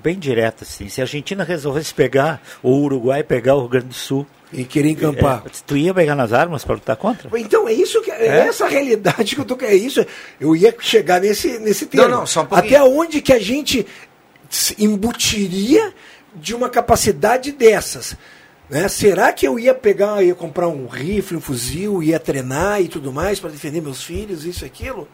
[SPEAKER 5] Bem direto assim. Se a Argentina resolvesse pegar, ou o Uruguai pegar o Rio Grande do Sul.
[SPEAKER 3] E querer encampar.
[SPEAKER 5] é, tu ia pegar nas armas para lutar contra?
[SPEAKER 3] Então, é isso que é,
[SPEAKER 5] É?
[SPEAKER 3] essa realidade que eu tô é isso. Eu ia chegar nesse nesse termo.
[SPEAKER 4] Não, não, só um.
[SPEAKER 3] Até onde que a gente se embutiria de uma capacidade dessas? Né? Será que eu ia pegar, ia comprar um rifle, um fuzil, ia treinar e tudo mais para defender meus filhos, isso e aquilo?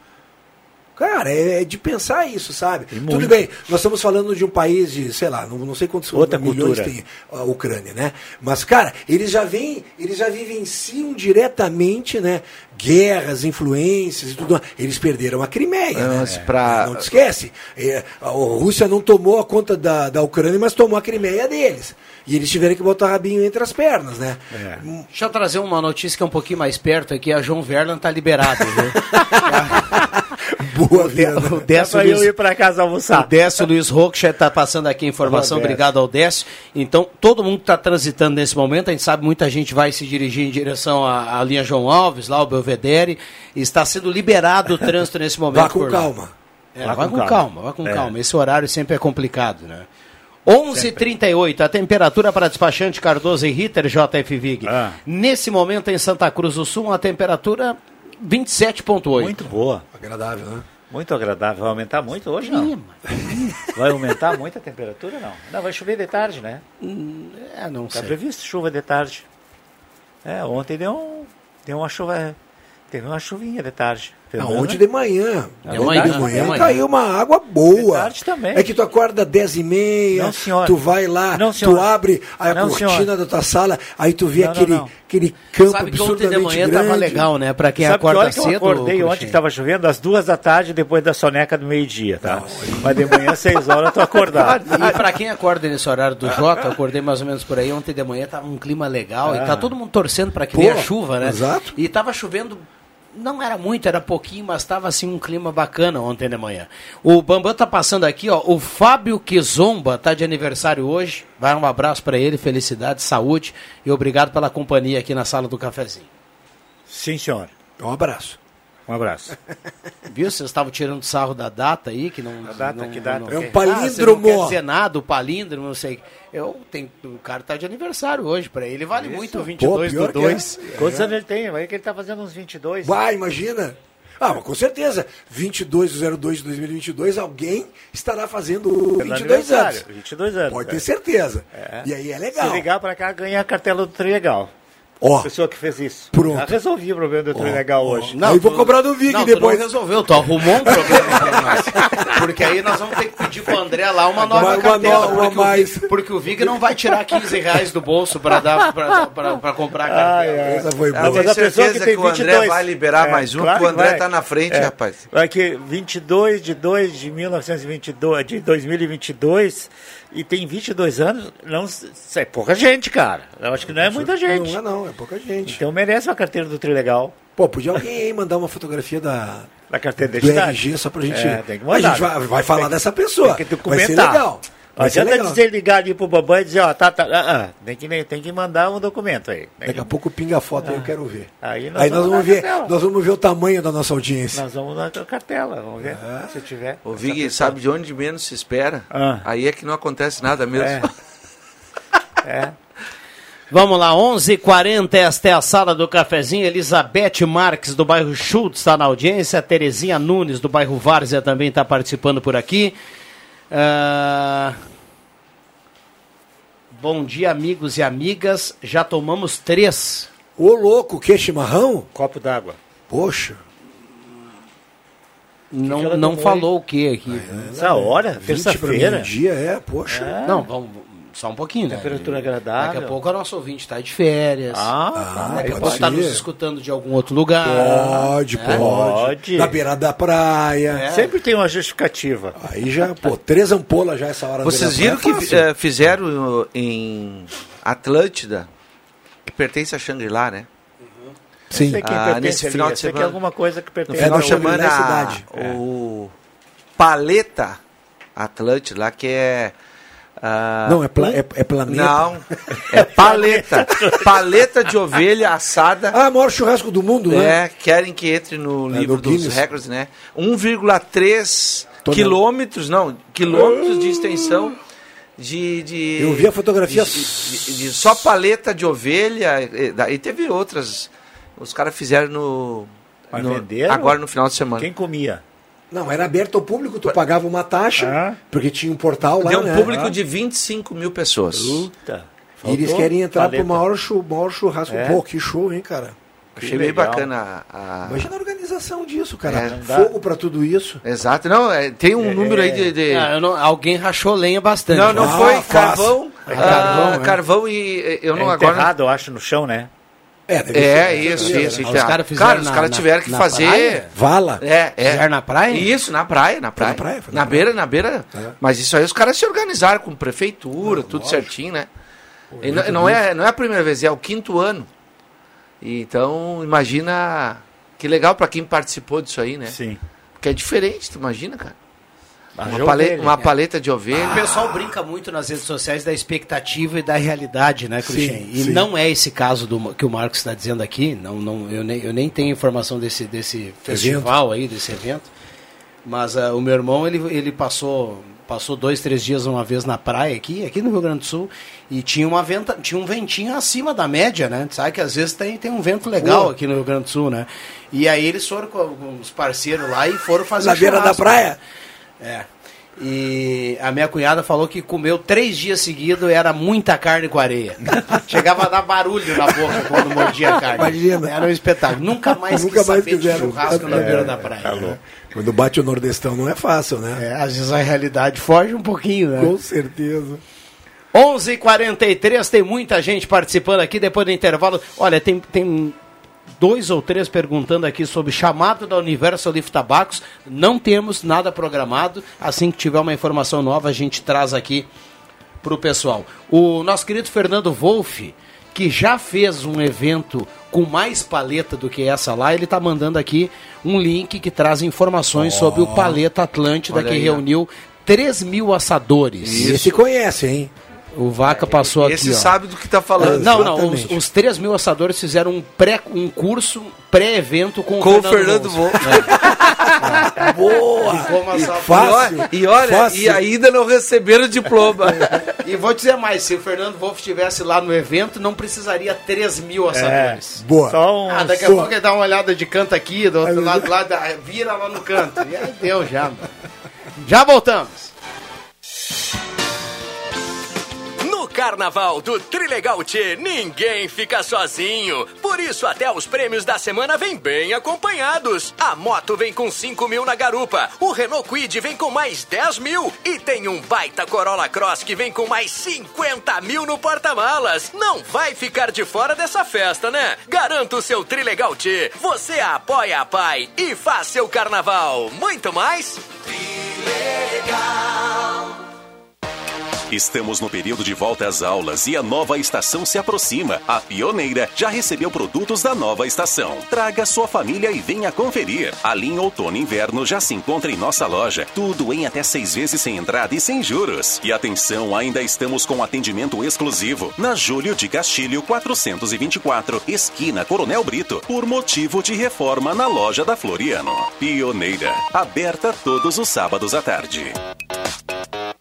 [SPEAKER 3] Cara, é, é de pensar isso, sabe? Tudo bem, nós estamos falando de um país de, sei lá, não, não sei quantos
[SPEAKER 5] Outra
[SPEAKER 3] milhões
[SPEAKER 5] cultura.
[SPEAKER 3] tem a Ucrânia, né? Mas, cara, eles já vêm, eles já vivenciam diretamente, né? Guerras, influências e tudo mais. Eles perderam a Crimeia, né?
[SPEAKER 4] Pra-
[SPEAKER 3] Não te esquece. É, a Rússia não tomou a conta da, da Ucrânia, mas tomou a Crimeia deles. E eles tiveram que botar o rabinho entre as pernas, né?
[SPEAKER 1] Deixa eu trazer uma notícia que é um pouquinho mais perto aqui. A João Verlan tá liberado, viu?
[SPEAKER 3] Boa vida.
[SPEAKER 1] O Décio
[SPEAKER 5] É pra eu
[SPEAKER 1] Luiz-
[SPEAKER 5] ir para casa almoçar.
[SPEAKER 1] O Décio Luiz Rocha está passando aqui a informação,
[SPEAKER 5] Roberto.
[SPEAKER 1] obrigado ao Décio. Então, todo mundo que está transitando nesse momento, a gente sabe muita gente vai se dirigir em direção à, à linha João Alves, lá o Belvedere, está sendo liberado o trânsito nesse momento.
[SPEAKER 3] Vá com calma.
[SPEAKER 1] É, vai
[SPEAKER 5] com
[SPEAKER 1] com calma,
[SPEAKER 5] calma.
[SPEAKER 1] vai com
[SPEAKER 5] É.
[SPEAKER 1] calma. Esse horário sempre é complicado, né? 11h38, a temperatura para despachante Cardoso e Ritter JF Vig.
[SPEAKER 5] Ah.
[SPEAKER 1] Nesse momento em Santa Cruz do Sul, a temperatura 27,8.
[SPEAKER 5] Muito boa.
[SPEAKER 3] Agradável, né?
[SPEAKER 5] Muito agradável. Vai aumentar muito hoje, não? Vai aumentar muito a temperatura, não? Não, vai chover de tarde, né?
[SPEAKER 1] É, não
[SPEAKER 5] Está
[SPEAKER 1] sei.
[SPEAKER 5] previsto chuva de tarde. É, ontem deu, um, deu uma chuva. Teve uma chuvinha de tarde.
[SPEAKER 3] Não, ontem
[SPEAKER 5] menos,
[SPEAKER 3] de manhã.
[SPEAKER 1] De
[SPEAKER 3] Ontem
[SPEAKER 1] manhã,
[SPEAKER 3] de
[SPEAKER 1] de
[SPEAKER 3] manhã
[SPEAKER 1] manhã.
[SPEAKER 3] caiu uma água boa.
[SPEAKER 5] De tarde também.
[SPEAKER 3] É que tu acorda 10 e meia,
[SPEAKER 5] Não, senhora.
[SPEAKER 3] tu vai lá,
[SPEAKER 5] Não,
[SPEAKER 3] tu abre a
[SPEAKER 5] Não,
[SPEAKER 3] cortina
[SPEAKER 5] senhora.
[SPEAKER 3] da tua sala, aí tu vê aquele,
[SPEAKER 5] não.
[SPEAKER 3] aquele campo
[SPEAKER 1] Sabe que ontem de
[SPEAKER 3] absurdamente
[SPEAKER 1] manhã
[SPEAKER 3] grande.
[SPEAKER 1] tava legal, né? Pra quem
[SPEAKER 5] Sabe que
[SPEAKER 1] acorda
[SPEAKER 5] hora que eu
[SPEAKER 1] cedo.
[SPEAKER 5] acordei ontem que estava chovendo? Às duas da tarde, depois da soneca do meio-dia, tá? Mas de manhã, seis horas, eu tô acordado.
[SPEAKER 1] E pra quem acorda nesse horário do Jota, eu acordei mais ou menos por aí. Ontem de manhã tava um clima legal e
[SPEAKER 5] Ah.
[SPEAKER 1] tá todo mundo torcendo pra que
[SPEAKER 3] Pô,
[SPEAKER 1] venha a chuva, né?
[SPEAKER 3] exato.
[SPEAKER 1] E tava chovendo. Não era muito, era pouquinho, mas tava assim um clima bacana ontem de manhã. O Bambam tá passando aqui, ó. O Fábio Kizomba tá de aniversário hoje. Vai um abraço pra ele, felicidade, saúde e obrigado pela companhia aqui na sala do cafezinho.
[SPEAKER 5] Sim, senhor.
[SPEAKER 3] Um abraço.
[SPEAKER 5] Um abraço.
[SPEAKER 1] Viu? Vocês estavam tirando sarro da data aí, que não.
[SPEAKER 5] A data,
[SPEAKER 1] não-
[SPEAKER 5] que data?
[SPEAKER 1] não-
[SPEAKER 3] É um
[SPEAKER 1] Ah, você
[SPEAKER 3] palíndromo.
[SPEAKER 1] não quer dizer nada, o palíndromo, não sei. Eu tenho, o cara tá de aniversário hoje, pra ele vale muito o 22
[SPEAKER 3] pior
[SPEAKER 1] do
[SPEAKER 3] que é.
[SPEAKER 1] 2.
[SPEAKER 5] Quantos anos ele tem? Vai que ele tá fazendo uns 22.
[SPEAKER 3] Vai, imagina. Ah, mas com certeza. 22 de 02 de 2022, alguém estará fazendo
[SPEAKER 5] Pelo
[SPEAKER 3] 22
[SPEAKER 5] aniversário,
[SPEAKER 3] anos.
[SPEAKER 5] 22 anos.
[SPEAKER 3] Pode ter certeza.
[SPEAKER 5] É.
[SPEAKER 3] E aí é legal.
[SPEAKER 5] Se ligar pra cá, ganha a cartela do Trilegal.
[SPEAKER 3] Ó,
[SPEAKER 5] A pessoa que fez isso.
[SPEAKER 3] Pronto.
[SPEAKER 5] Já resolvi o problema do Trilegal hoje.
[SPEAKER 3] aí vou cobrar do Vig
[SPEAKER 1] não,
[SPEAKER 3] depois.
[SPEAKER 1] Tu não resolveu, tu arrumou um problema pra nós. Porque aí nós vamos ter que pedir pro André lá uma nova
[SPEAKER 3] Uma- uma
[SPEAKER 1] cartela.
[SPEAKER 3] nova
[SPEAKER 1] porque,
[SPEAKER 3] mais.
[SPEAKER 1] O Vig, porque o Vig não vai tirar 15 reais do bolso pra, dar, pra, pra, pra comprar a cartela.
[SPEAKER 3] Essa foi
[SPEAKER 4] Eu
[SPEAKER 3] boa.
[SPEAKER 5] mas
[SPEAKER 4] tenho
[SPEAKER 5] a pessoa
[SPEAKER 4] certeza
[SPEAKER 5] que
[SPEAKER 4] que,
[SPEAKER 5] tem
[SPEAKER 4] o André
[SPEAKER 5] 22.
[SPEAKER 4] vai liberar
[SPEAKER 5] É,
[SPEAKER 4] mais um,
[SPEAKER 5] claro
[SPEAKER 4] porque o
[SPEAKER 5] que
[SPEAKER 4] André
[SPEAKER 5] vai.
[SPEAKER 4] tá na frente,
[SPEAKER 5] É.
[SPEAKER 4] rapaz.
[SPEAKER 5] Aqui, 22 de 2 de 1922, de 2022, e tem 22 anos, não, é pouca gente, cara. Eu acho que não é muita gente.
[SPEAKER 3] Não é não, é pouca gente.
[SPEAKER 5] Então merece uma carteira do Trilegal,
[SPEAKER 3] Pô, podia alguém aí mandar uma fotografia da,
[SPEAKER 5] da carteira
[SPEAKER 3] do. RG só pra gente.
[SPEAKER 5] É, tem que
[SPEAKER 3] a
[SPEAKER 5] mandar.
[SPEAKER 3] gente vai, vai falar dessa pessoa.
[SPEAKER 5] Tem que
[SPEAKER 3] vai ser
[SPEAKER 5] documentar.
[SPEAKER 3] legal.
[SPEAKER 5] Não
[SPEAKER 3] Vai ser
[SPEAKER 5] adianta
[SPEAKER 3] legal.
[SPEAKER 5] dizer ligar ali pro babão e dizer, ó, tá, tá, ah, ah, tem, que, tem que mandar um documento aí. Tem
[SPEAKER 3] Daqui
[SPEAKER 5] que-
[SPEAKER 3] a pouco pinga a foto aí, eu quero ver.
[SPEAKER 5] Aí nós
[SPEAKER 3] Aí nós
[SPEAKER 5] vamos
[SPEAKER 3] ver,
[SPEAKER 5] cartela.
[SPEAKER 3] nós vamos ver o tamanho da nossa audiência.
[SPEAKER 5] Nós vamos na cartela, vamos ver, se tiver.
[SPEAKER 4] O Vig
[SPEAKER 5] pessoa.
[SPEAKER 4] sabe de onde menos se espera.
[SPEAKER 5] Ah.
[SPEAKER 4] Aí é que não acontece nada mesmo.
[SPEAKER 5] É. É.
[SPEAKER 1] Vamos lá, 11:40 h 40 esta é a sala do cafezinho. Elizabeth Marques, do bairro Schultz, está na audiência. Terezinha Nunes, do bairro Várzea, também está participando por aqui. Ah, Bom dia, amigos e amigas. Já tomamos três.
[SPEAKER 3] Ô louco, que chimarrão?
[SPEAKER 5] Copo d'água.
[SPEAKER 3] Poxa.
[SPEAKER 1] Não,
[SPEAKER 5] ela
[SPEAKER 1] não
[SPEAKER 5] tomou,
[SPEAKER 1] falou o que aqui.
[SPEAKER 5] Essa hora,
[SPEAKER 3] 20 pra
[SPEAKER 5] terça-feira.
[SPEAKER 3] meio-dia, é, poxa.
[SPEAKER 1] Não, vamos. Só um pouquinho, né?
[SPEAKER 5] Temperatura agradável.
[SPEAKER 1] Daqui a pouco a nossa ouvinte está de férias.
[SPEAKER 5] Ah,
[SPEAKER 1] tá. Daqui a
[SPEAKER 3] pode
[SPEAKER 1] pouco está nos escutando de algum outro lugar.
[SPEAKER 3] Pode,
[SPEAKER 1] né?
[SPEAKER 3] pode. Na beira da praia.
[SPEAKER 1] É.
[SPEAKER 5] Sempre tem uma justificativa.
[SPEAKER 3] Aí já, pô, três ampolas já essa hora.
[SPEAKER 4] Vocês viram que
[SPEAKER 3] é
[SPEAKER 4] fizeram em Atlântida, que pertence a Shangri-La, né?
[SPEAKER 3] Sim.
[SPEAKER 5] Sei quem
[SPEAKER 4] Ah,
[SPEAKER 5] pertence
[SPEAKER 4] nesse
[SPEAKER 5] ali,
[SPEAKER 4] final
[SPEAKER 5] eu
[SPEAKER 4] de
[SPEAKER 5] sei que é
[SPEAKER 4] semana.
[SPEAKER 5] alguma coisa que
[SPEAKER 4] No
[SPEAKER 5] pertence
[SPEAKER 4] final
[SPEAKER 5] ao-
[SPEAKER 4] de semana,
[SPEAKER 3] Shangri-La cidade.
[SPEAKER 4] o Paleta Atlântida lá, que é... ah,
[SPEAKER 3] Não, é, pla, é, é planeta.
[SPEAKER 4] Não, é paleta. paleta de ovelha assada.
[SPEAKER 3] Ah, maior churrasco do mundo, né?
[SPEAKER 4] É, querem que entre no
[SPEAKER 3] É,
[SPEAKER 4] livro
[SPEAKER 3] no
[SPEAKER 4] dos recordes, né? 1,3
[SPEAKER 3] Tonel-
[SPEAKER 4] quilômetros, não, quilômetros de extensão de, de-
[SPEAKER 3] Eu vi a fotografia.
[SPEAKER 4] de, de- de só paleta de ovelha e, e teve outras. Os caras fizeram no, no- agora no final de semana.
[SPEAKER 5] Quem comia?
[SPEAKER 3] Não, era aberto ao público, tu pagava uma taxa,
[SPEAKER 5] Ah.
[SPEAKER 3] porque tinha um portal lá,
[SPEAKER 4] Deu um
[SPEAKER 3] né?
[SPEAKER 4] público de 25 mil pessoas.
[SPEAKER 5] Puta.
[SPEAKER 3] E eles querem entrar
[SPEAKER 5] paleta.
[SPEAKER 3] pro maior, chu, maior churrasco.
[SPEAKER 5] É?
[SPEAKER 3] Pô, que show, hein, cara?
[SPEAKER 4] Achei
[SPEAKER 5] Que
[SPEAKER 4] bem
[SPEAKER 5] legal.
[SPEAKER 4] bacana a, a-
[SPEAKER 3] Imagina a organização disso, cara.
[SPEAKER 4] É.
[SPEAKER 3] Fogo pra tudo isso.
[SPEAKER 4] Exato, não, é, tem um número aí de. de-
[SPEAKER 1] Ah, eu não- alguém rachou lenha bastante.
[SPEAKER 4] Não, não
[SPEAKER 3] Ah,
[SPEAKER 4] foi carvão.
[SPEAKER 3] É
[SPEAKER 4] ah,
[SPEAKER 3] carvão, é.
[SPEAKER 4] carvão e eu não
[SPEAKER 5] é
[SPEAKER 4] agora.
[SPEAKER 5] enterrado, eu acho, no chão, né?
[SPEAKER 3] É,
[SPEAKER 4] É, isso,
[SPEAKER 3] Deve
[SPEAKER 4] isso.
[SPEAKER 3] ser.
[SPEAKER 1] Os caras fizeram
[SPEAKER 4] Cara, os caras tiveram que
[SPEAKER 1] na
[SPEAKER 4] fazer.
[SPEAKER 1] praia?
[SPEAKER 3] Vala.
[SPEAKER 4] É, é.
[SPEAKER 1] Fizeram na praia?
[SPEAKER 4] Isso, na praia, na praia.
[SPEAKER 3] na praia,
[SPEAKER 4] na,
[SPEAKER 3] na
[SPEAKER 4] beira, na beira. Mas isso aí os caras se organizaram com prefeitura, tudo certinho, né? E não, não é, não é a primeira vez, é o quinto ano. Então, imagina que legal pra quem participou disso aí, né?
[SPEAKER 5] Sim.
[SPEAKER 4] Porque é diferente, tu imagina, cara. Uma, paleta,
[SPEAKER 5] ovelha.
[SPEAKER 4] uma paleta de ovelha.
[SPEAKER 1] O pessoal brinca muito nas redes sociais da expectativa e da realidade, né, Cruxem? E
[SPEAKER 3] sim.
[SPEAKER 1] não é esse caso do, que o Marcos está dizendo aqui. Não, não, eu, nem, eu nem tenho informação desse, desse festival aí, desse evento. Mas ah, o meu irmão, ele, ele passou, passou dois, três dias uma vez na praia aqui, aqui no Rio Grande do Sul, e tinha, uma venta, tinha um ventinho acima da média, né? Sabe que às vezes tem, tem um vento legal aqui no Rio Grande do Sul, né? E aí eles foram com, os parceiros lá e foram fazer
[SPEAKER 3] Na beira da praia?
[SPEAKER 1] É. E a minha cunhada falou que comeu três dias seguidos era muita carne com areia. Chegava a dar barulho na boca quando mordia a carne.
[SPEAKER 3] Imagina.
[SPEAKER 1] Era um espetáculo. Nunca mais
[SPEAKER 3] Nunca
[SPEAKER 1] quis
[SPEAKER 3] mais
[SPEAKER 1] saber
[SPEAKER 3] quiseram.
[SPEAKER 1] churrasco na
[SPEAKER 3] É,
[SPEAKER 1] beira da praia.
[SPEAKER 3] Quando bate o Nordestão não é fácil, né?
[SPEAKER 1] É, às vezes a realidade foge um pouquinho, né?
[SPEAKER 3] Com certeza.
[SPEAKER 1] 11h43, tem muita gente participando aqui depois do intervalo. Olha, tem, tem dois ou três perguntando aqui sobre chamado da Universal Leaf Tabacos. Não temos nada programado. Assim que tiver uma informação nova, a gente traz aqui para o pessoal. O nosso querido Fernando Wolff, que já fez um evento com mais paleta do que essa lá, ele está mandando aqui um link que traz informações sobre o Paleta Atlântida, que
[SPEAKER 4] aí,
[SPEAKER 1] reuniu 3 mil assadores.
[SPEAKER 3] E esse conhece, hein?
[SPEAKER 1] O Vaca passou aqui.
[SPEAKER 4] Esse
[SPEAKER 1] ó.
[SPEAKER 4] sabe do que tá falando.
[SPEAKER 1] Não, não, os, os 3 mil assadores fizeram um, pré, um curso pré-evento com,
[SPEAKER 4] Com
[SPEAKER 1] o
[SPEAKER 4] o Fernando
[SPEAKER 1] Wolff.
[SPEAKER 3] Boa!
[SPEAKER 1] E
[SPEAKER 3] Fácil.
[SPEAKER 4] E olha,
[SPEAKER 3] Fácil.
[SPEAKER 4] e ainda não receberam o diploma.
[SPEAKER 1] E vou dizer mais, se o Fernando Wolff estivesse lá no evento, não precisaria 3 mil assadores.
[SPEAKER 3] Boa.
[SPEAKER 5] Só um...
[SPEAKER 1] Ah, daqui a pouco ele dá uma olhada de canto aqui, do outro lado, lá, vira lá no canto. E aí deu já. mano. Já voltamos.
[SPEAKER 18] Carnaval do Trilegal Tchê, ninguém fica sozinho. Por isso, até os prêmios da semana vêm bem acompanhados. A moto vem com 5 mil na garupa, o Renault Quid vem com mais 10 mil e tem um baita Corolla Cross que vem com mais 50 mil no porta-malas. Não vai ficar de fora dessa festa, né? Garanta o seu Trilegal Tchê. Você apoia a Pai e faz seu carnaval. Muito mais?
[SPEAKER 10] Estamos no período de volta às aulas e a nova estação se aproxima. A Pioneira já recebeu produtos da nova estação. Traga sua família e venha conferir. A linha Outono e Inverno já se encontra em nossa loja. Tudo em até seis vezes sem entrada e sem juros. E atenção, ainda estamos com atendimento exclusivo na Júlio de Castilho 424, esquina Coronel Brito, por motivo de reforma na loja da Floriano. Pioneira, aberta todos os sábados à tarde.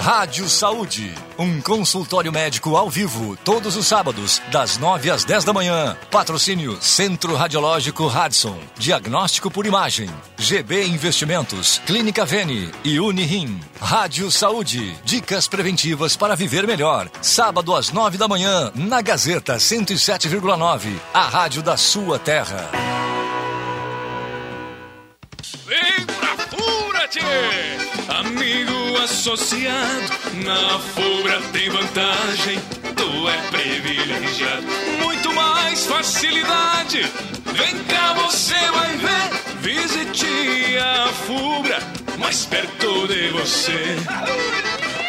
[SPEAKER 19] Rádio Saúde, um consultório médico ao vivo, todos os sábados, das 9 às 10 da manhã. Patrocínio Centro Radiológico Radson, diagnóstico por imagem, GB Investimentos, Clínica Vene e Unirim. Rádio Saúde, dicas preventivas para viver melhor. Sábado às 9 da manhã, na Gazeta 107,9, a rádio da sua terra.
[SPEAKER 20] Vem tchê! Amigo associado, na Fubra tem vantagem. Tu é privilegiado, muito mais facilidade. Vem cá, você vai ver. Visite a Fubra, mais perto de você.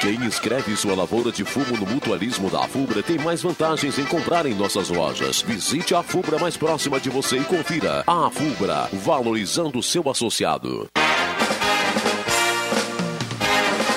[SPEAKER 21] Quem escreve sua lavoura de fumo no mutualismo da Fubra tem mais vantagens em comprar em nossas lojas. Visite a Fubra mais próxima de você e confira. A Fubra, valorizando seu associado.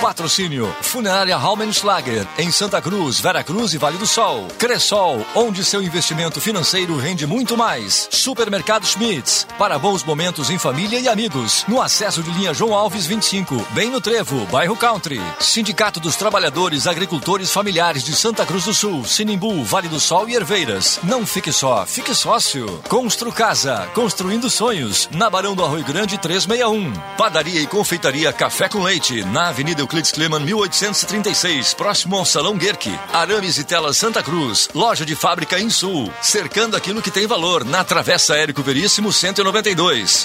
[SPEAKER 19] Patrocínio Funerária Raumenschlager em Santa Cruz, Vera Cruz e Vale do Sol. Cressol, onde seu investimento financeiro rende muito mais. Supermercado Schmitz, para bons momentos em família e amigos. No acesso de linha João Alves 25, bem no Trevo, bairro Country. Sindicato dos Trabalhadores Agricultores Familiares de Santa Cruz do Sul, Sinimbu, Vale do Sol e Herveiras. Não fique só, fique sócio. Constru Casa, construindo sonhos. Na Barão do Arroio Grande 361. Padaria e confeitaria Café com Leite, na Avenida Euclides Kleman 1836, próximo ao Salão Guerque. Arames e Telas Santa Cruz, loja de fábrica em Sul, cercando aquilo que tem valor na Travessa Érico Veríssimo 192.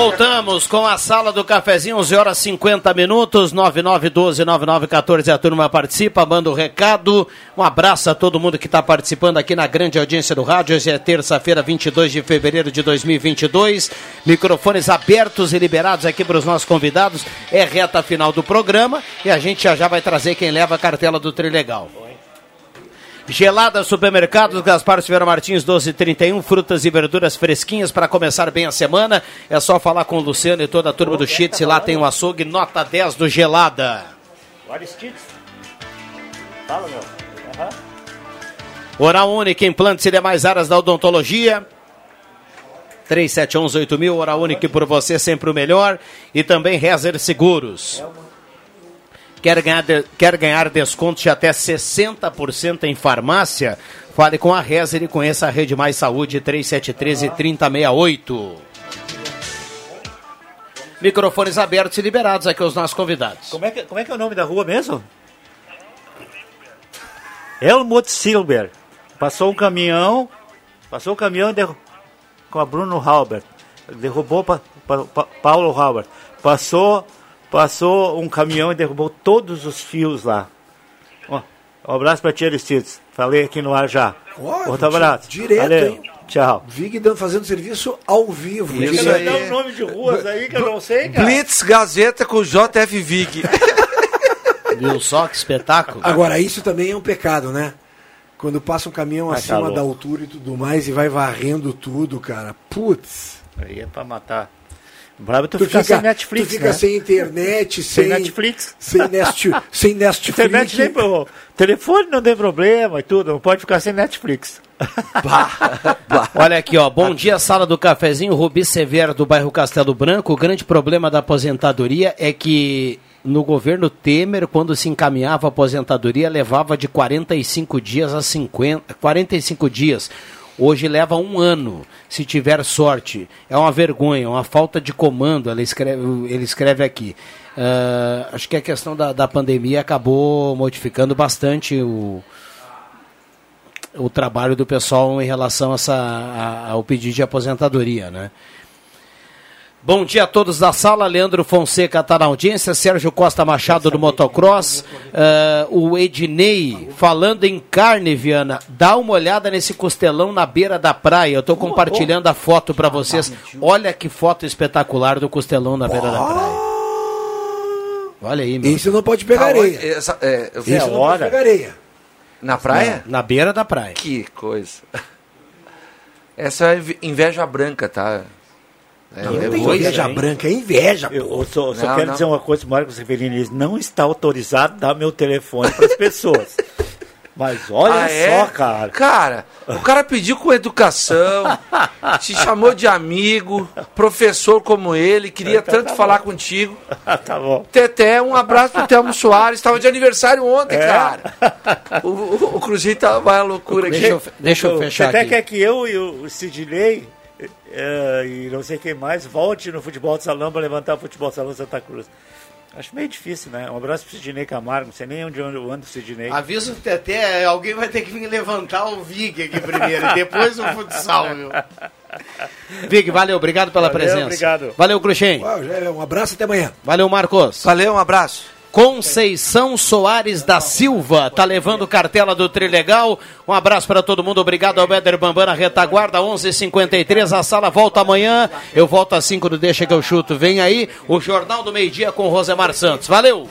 [SPEAKER 1] Voltamos com a sala do cafezinho, 11 horas 50 minutos, 9912-9914. A turma participa, manda o um recado. Um abraço a todo mundo que está participando aqui na grande audiência do rádio. Hoje é terça-feira, 22 de fevereiro de 2022. Microfones abertos e liberados aqui para os nossos convidados. É reta final do programa e a gente já já vai trazer quem leva a cartela do Trilegal. Gelada Supermercados, Gaspar Silveira Martins, 1231, frutas e verduras fresquinhas para começar bem a semana. É só falar com o Luciano e toda a turma do Chits, lá tem o um açougue, nota 10 do Gelada.
[SPEAKER 5] Chits. Fala, meu. Uhum.
[SPEAKER 1] Oral Única, implantes e demais áreas da odontologia. 3711-8000, Oral Única por você, sempre o melhor. E também Rezer Seguros. Quer ganhar, de, quer ganhar descontos de até 60% em farmácia? Fale com a Rezer e conheça a Rede Mais Saúde 3713 e 3068. Microfones abertos e liberados aqui aos nossos convidados.
[SPEAKER 5] Como é que, como é, que é o nome da rua mesmo? Helmut Silber. Passou um caminhão, passou um caminhão derru- com a Bruno Halbert. Derrubou pa, pa, pa, Paulo Halbert. Passou, passou um caminhão e derrubou todos os fios lá. Ó, Um abraço pra tia Aristides. Falei aqui no ar já.
[SPEAKER 3] Ó,
[SPEAKER 5] Outro abraço.
[SPEAKER 3] Direto,
[SPEAKER 5] Valeu.
[SPEAKER 3] hein?
[SPEAKER 5] Tchau.
[SPEAKER 3] Vig dando, fazendo serviço ao vivo.
[SPEAKER 4] Isso
[SPEAKER 3] Direto.
[SPEAKER 4] aí.
[SPEAKER 5] Um nome de ruas aí que eu não sei, cara.
[SPEAKER 4] Blitz Gazeta com JF Vig.
[SPEAKER 1] Viu só que espetáculo?
[SPEAKER 3] Agora, isso também é um pecado, né? Quando passa um caminhão
[SPEAKER 5] Ah, tá
[SPEAKER 3] acima da altura e tudo mais e vai varrendo tudo, cara. Putz.
[SPEAKER 5] Aí é pra matar. Brabo tu,
[SPEAKER 3] Tu
[SPEAKER 5] fica,
[SPEAKER 3] fica,
[SPEAKER 5] sem Netflix,
[SPEAKER 3] tu fica
[SPEAKER 5] né?
[SPEAKER 3] sem internet, sem,
[SPEAKER 5] Sem Netflix.
[SPEAKER 3] Sem, nest, sem Netflix.
[SPEAKER 5] Internet nem. Telefone não tem problema e tudo, não pode ficar sem Netflix.
[SPEAKER 1] Olha aqui, ó. Bom dia, sala do cafezinho. Rubi Severo do bairro Castelo Branco. O grande problema da aposentadoria é que no governo Temer, quando se encaminhava a aposentadoria, levava de 45 dias a 50, 45 dias. Hoje leva um ano, se tiver sorte. É uma vergonha, uma falta de comando, ela escreve, ele escreve aqui. Ah, acho que a questão da, da pandemia acabou modificando bastante o, o trabalho do pessoal em relação a essa, a- ao pedido de aposentadoria, né? Bom dia a todos da sala, Leandro Fonseca está na audiência, Sérgio Costa Machado do Motocross, eh, o Ednei falando em carne, Viana, dá uma olhada nesse costelão na beira da praia, eu estou compartilhando a foto para vocês, olha que foto espetacular do costelão na beira da praia. Olha aí, meu.
[SPEAKER 3] Isso não pode pegar areia.
[SPEAKER 4] Essa, é, eu vi
[SPEAKER 3] Isso
[SPEAKER 4] a
[SPEAKER 3] não pode
[SPEAKER 4] hora.
[SPEAKER 3] pegar areia.
[SPEAKER 4] Na praia?
[SPEAKER 1] Na beira da praia.
[SPEAKER 4] Que coisa. Essa é inve- inveja branca, tá? É,
[SPEAKER 3] Não, tem inveja
[SPEAKER 4] hein?
[SPEAKER 3] branca, é inveja.
[SPEAKER 5] Eu, eu só, só
[SPEAKER 4] Não,
[SPEAKER 5] quero
[SPEAKER 4] não.
[SPEAKER 5] dizer uma coisa, Marcos Severino, ele não está autorizado a dar meu telefone para as pessoas. Mas olha
[SPEAKER 4] Ah, é?
[SPEAKER 5] só, cara.
[SPEAKER 4] Cara, o cara pediu com educação, te chamou de amigo, professor como ele, queria
[SPEAKER 5] Então
[SPEAKER 4] tanto
[SPEAKER 5] tá
[SPEAKER 4] falar
[SPEAKER 5] bom.
[SPEAKER 4] contigo.
[SPEAKER 5] tá bom.
[SPEAKER 4] Teté, um abraço pro Telmo Soares, estava de aniversário ontem,
[SPEAKER 5] É?
[SPEAKER 4] cara. O, o, o Cruzeiro tava uma loucura aqui.
[SPEAKER 1] Deixa eu, deixa eu fechar
[SPEAKER 5] até
[SPEAKER 1] aqui.
[SPEAKER 5] quer que eu e o Sidney eh, e não sei quem mais volte no futebol de salão para levantar o futebol de salão Santa Cruz. Acho meio difícil, né? Um abraço pro Sidney Camargo, não sei nem onde eu ando o Sidney.
[SPEAKER 1] Avisa o Teté, alguém vai ter que vir levantar o Vig aqui primeiro, e depois o futsal, meu. Vig, valeu, obrigado pela
[SPEAKER 5] Valeu,
[SPEAKER 1] presença.
[SPEAKER 5] obrigado.
[SPEAKER 1] Valeu, Cruxem.
[SPEAKER 3] É um abraço até amanhã.
[SPEAKER 1] Valeu, Marcos.
[SPEAKER 4] Valeu, um abraço.
[SPEAKER 1] Conceição Soares da Silva tá levando cartela do Trilegal. Um abraço para todo mundo. Obrigado ao Beder Bambam na retaguarda 11:53. A sala volta amanhã. Eu volto às 5 do Deixa que eu chuto. Vem aí o Jornal do Meio Dia com Rosemar Santos. Valeu.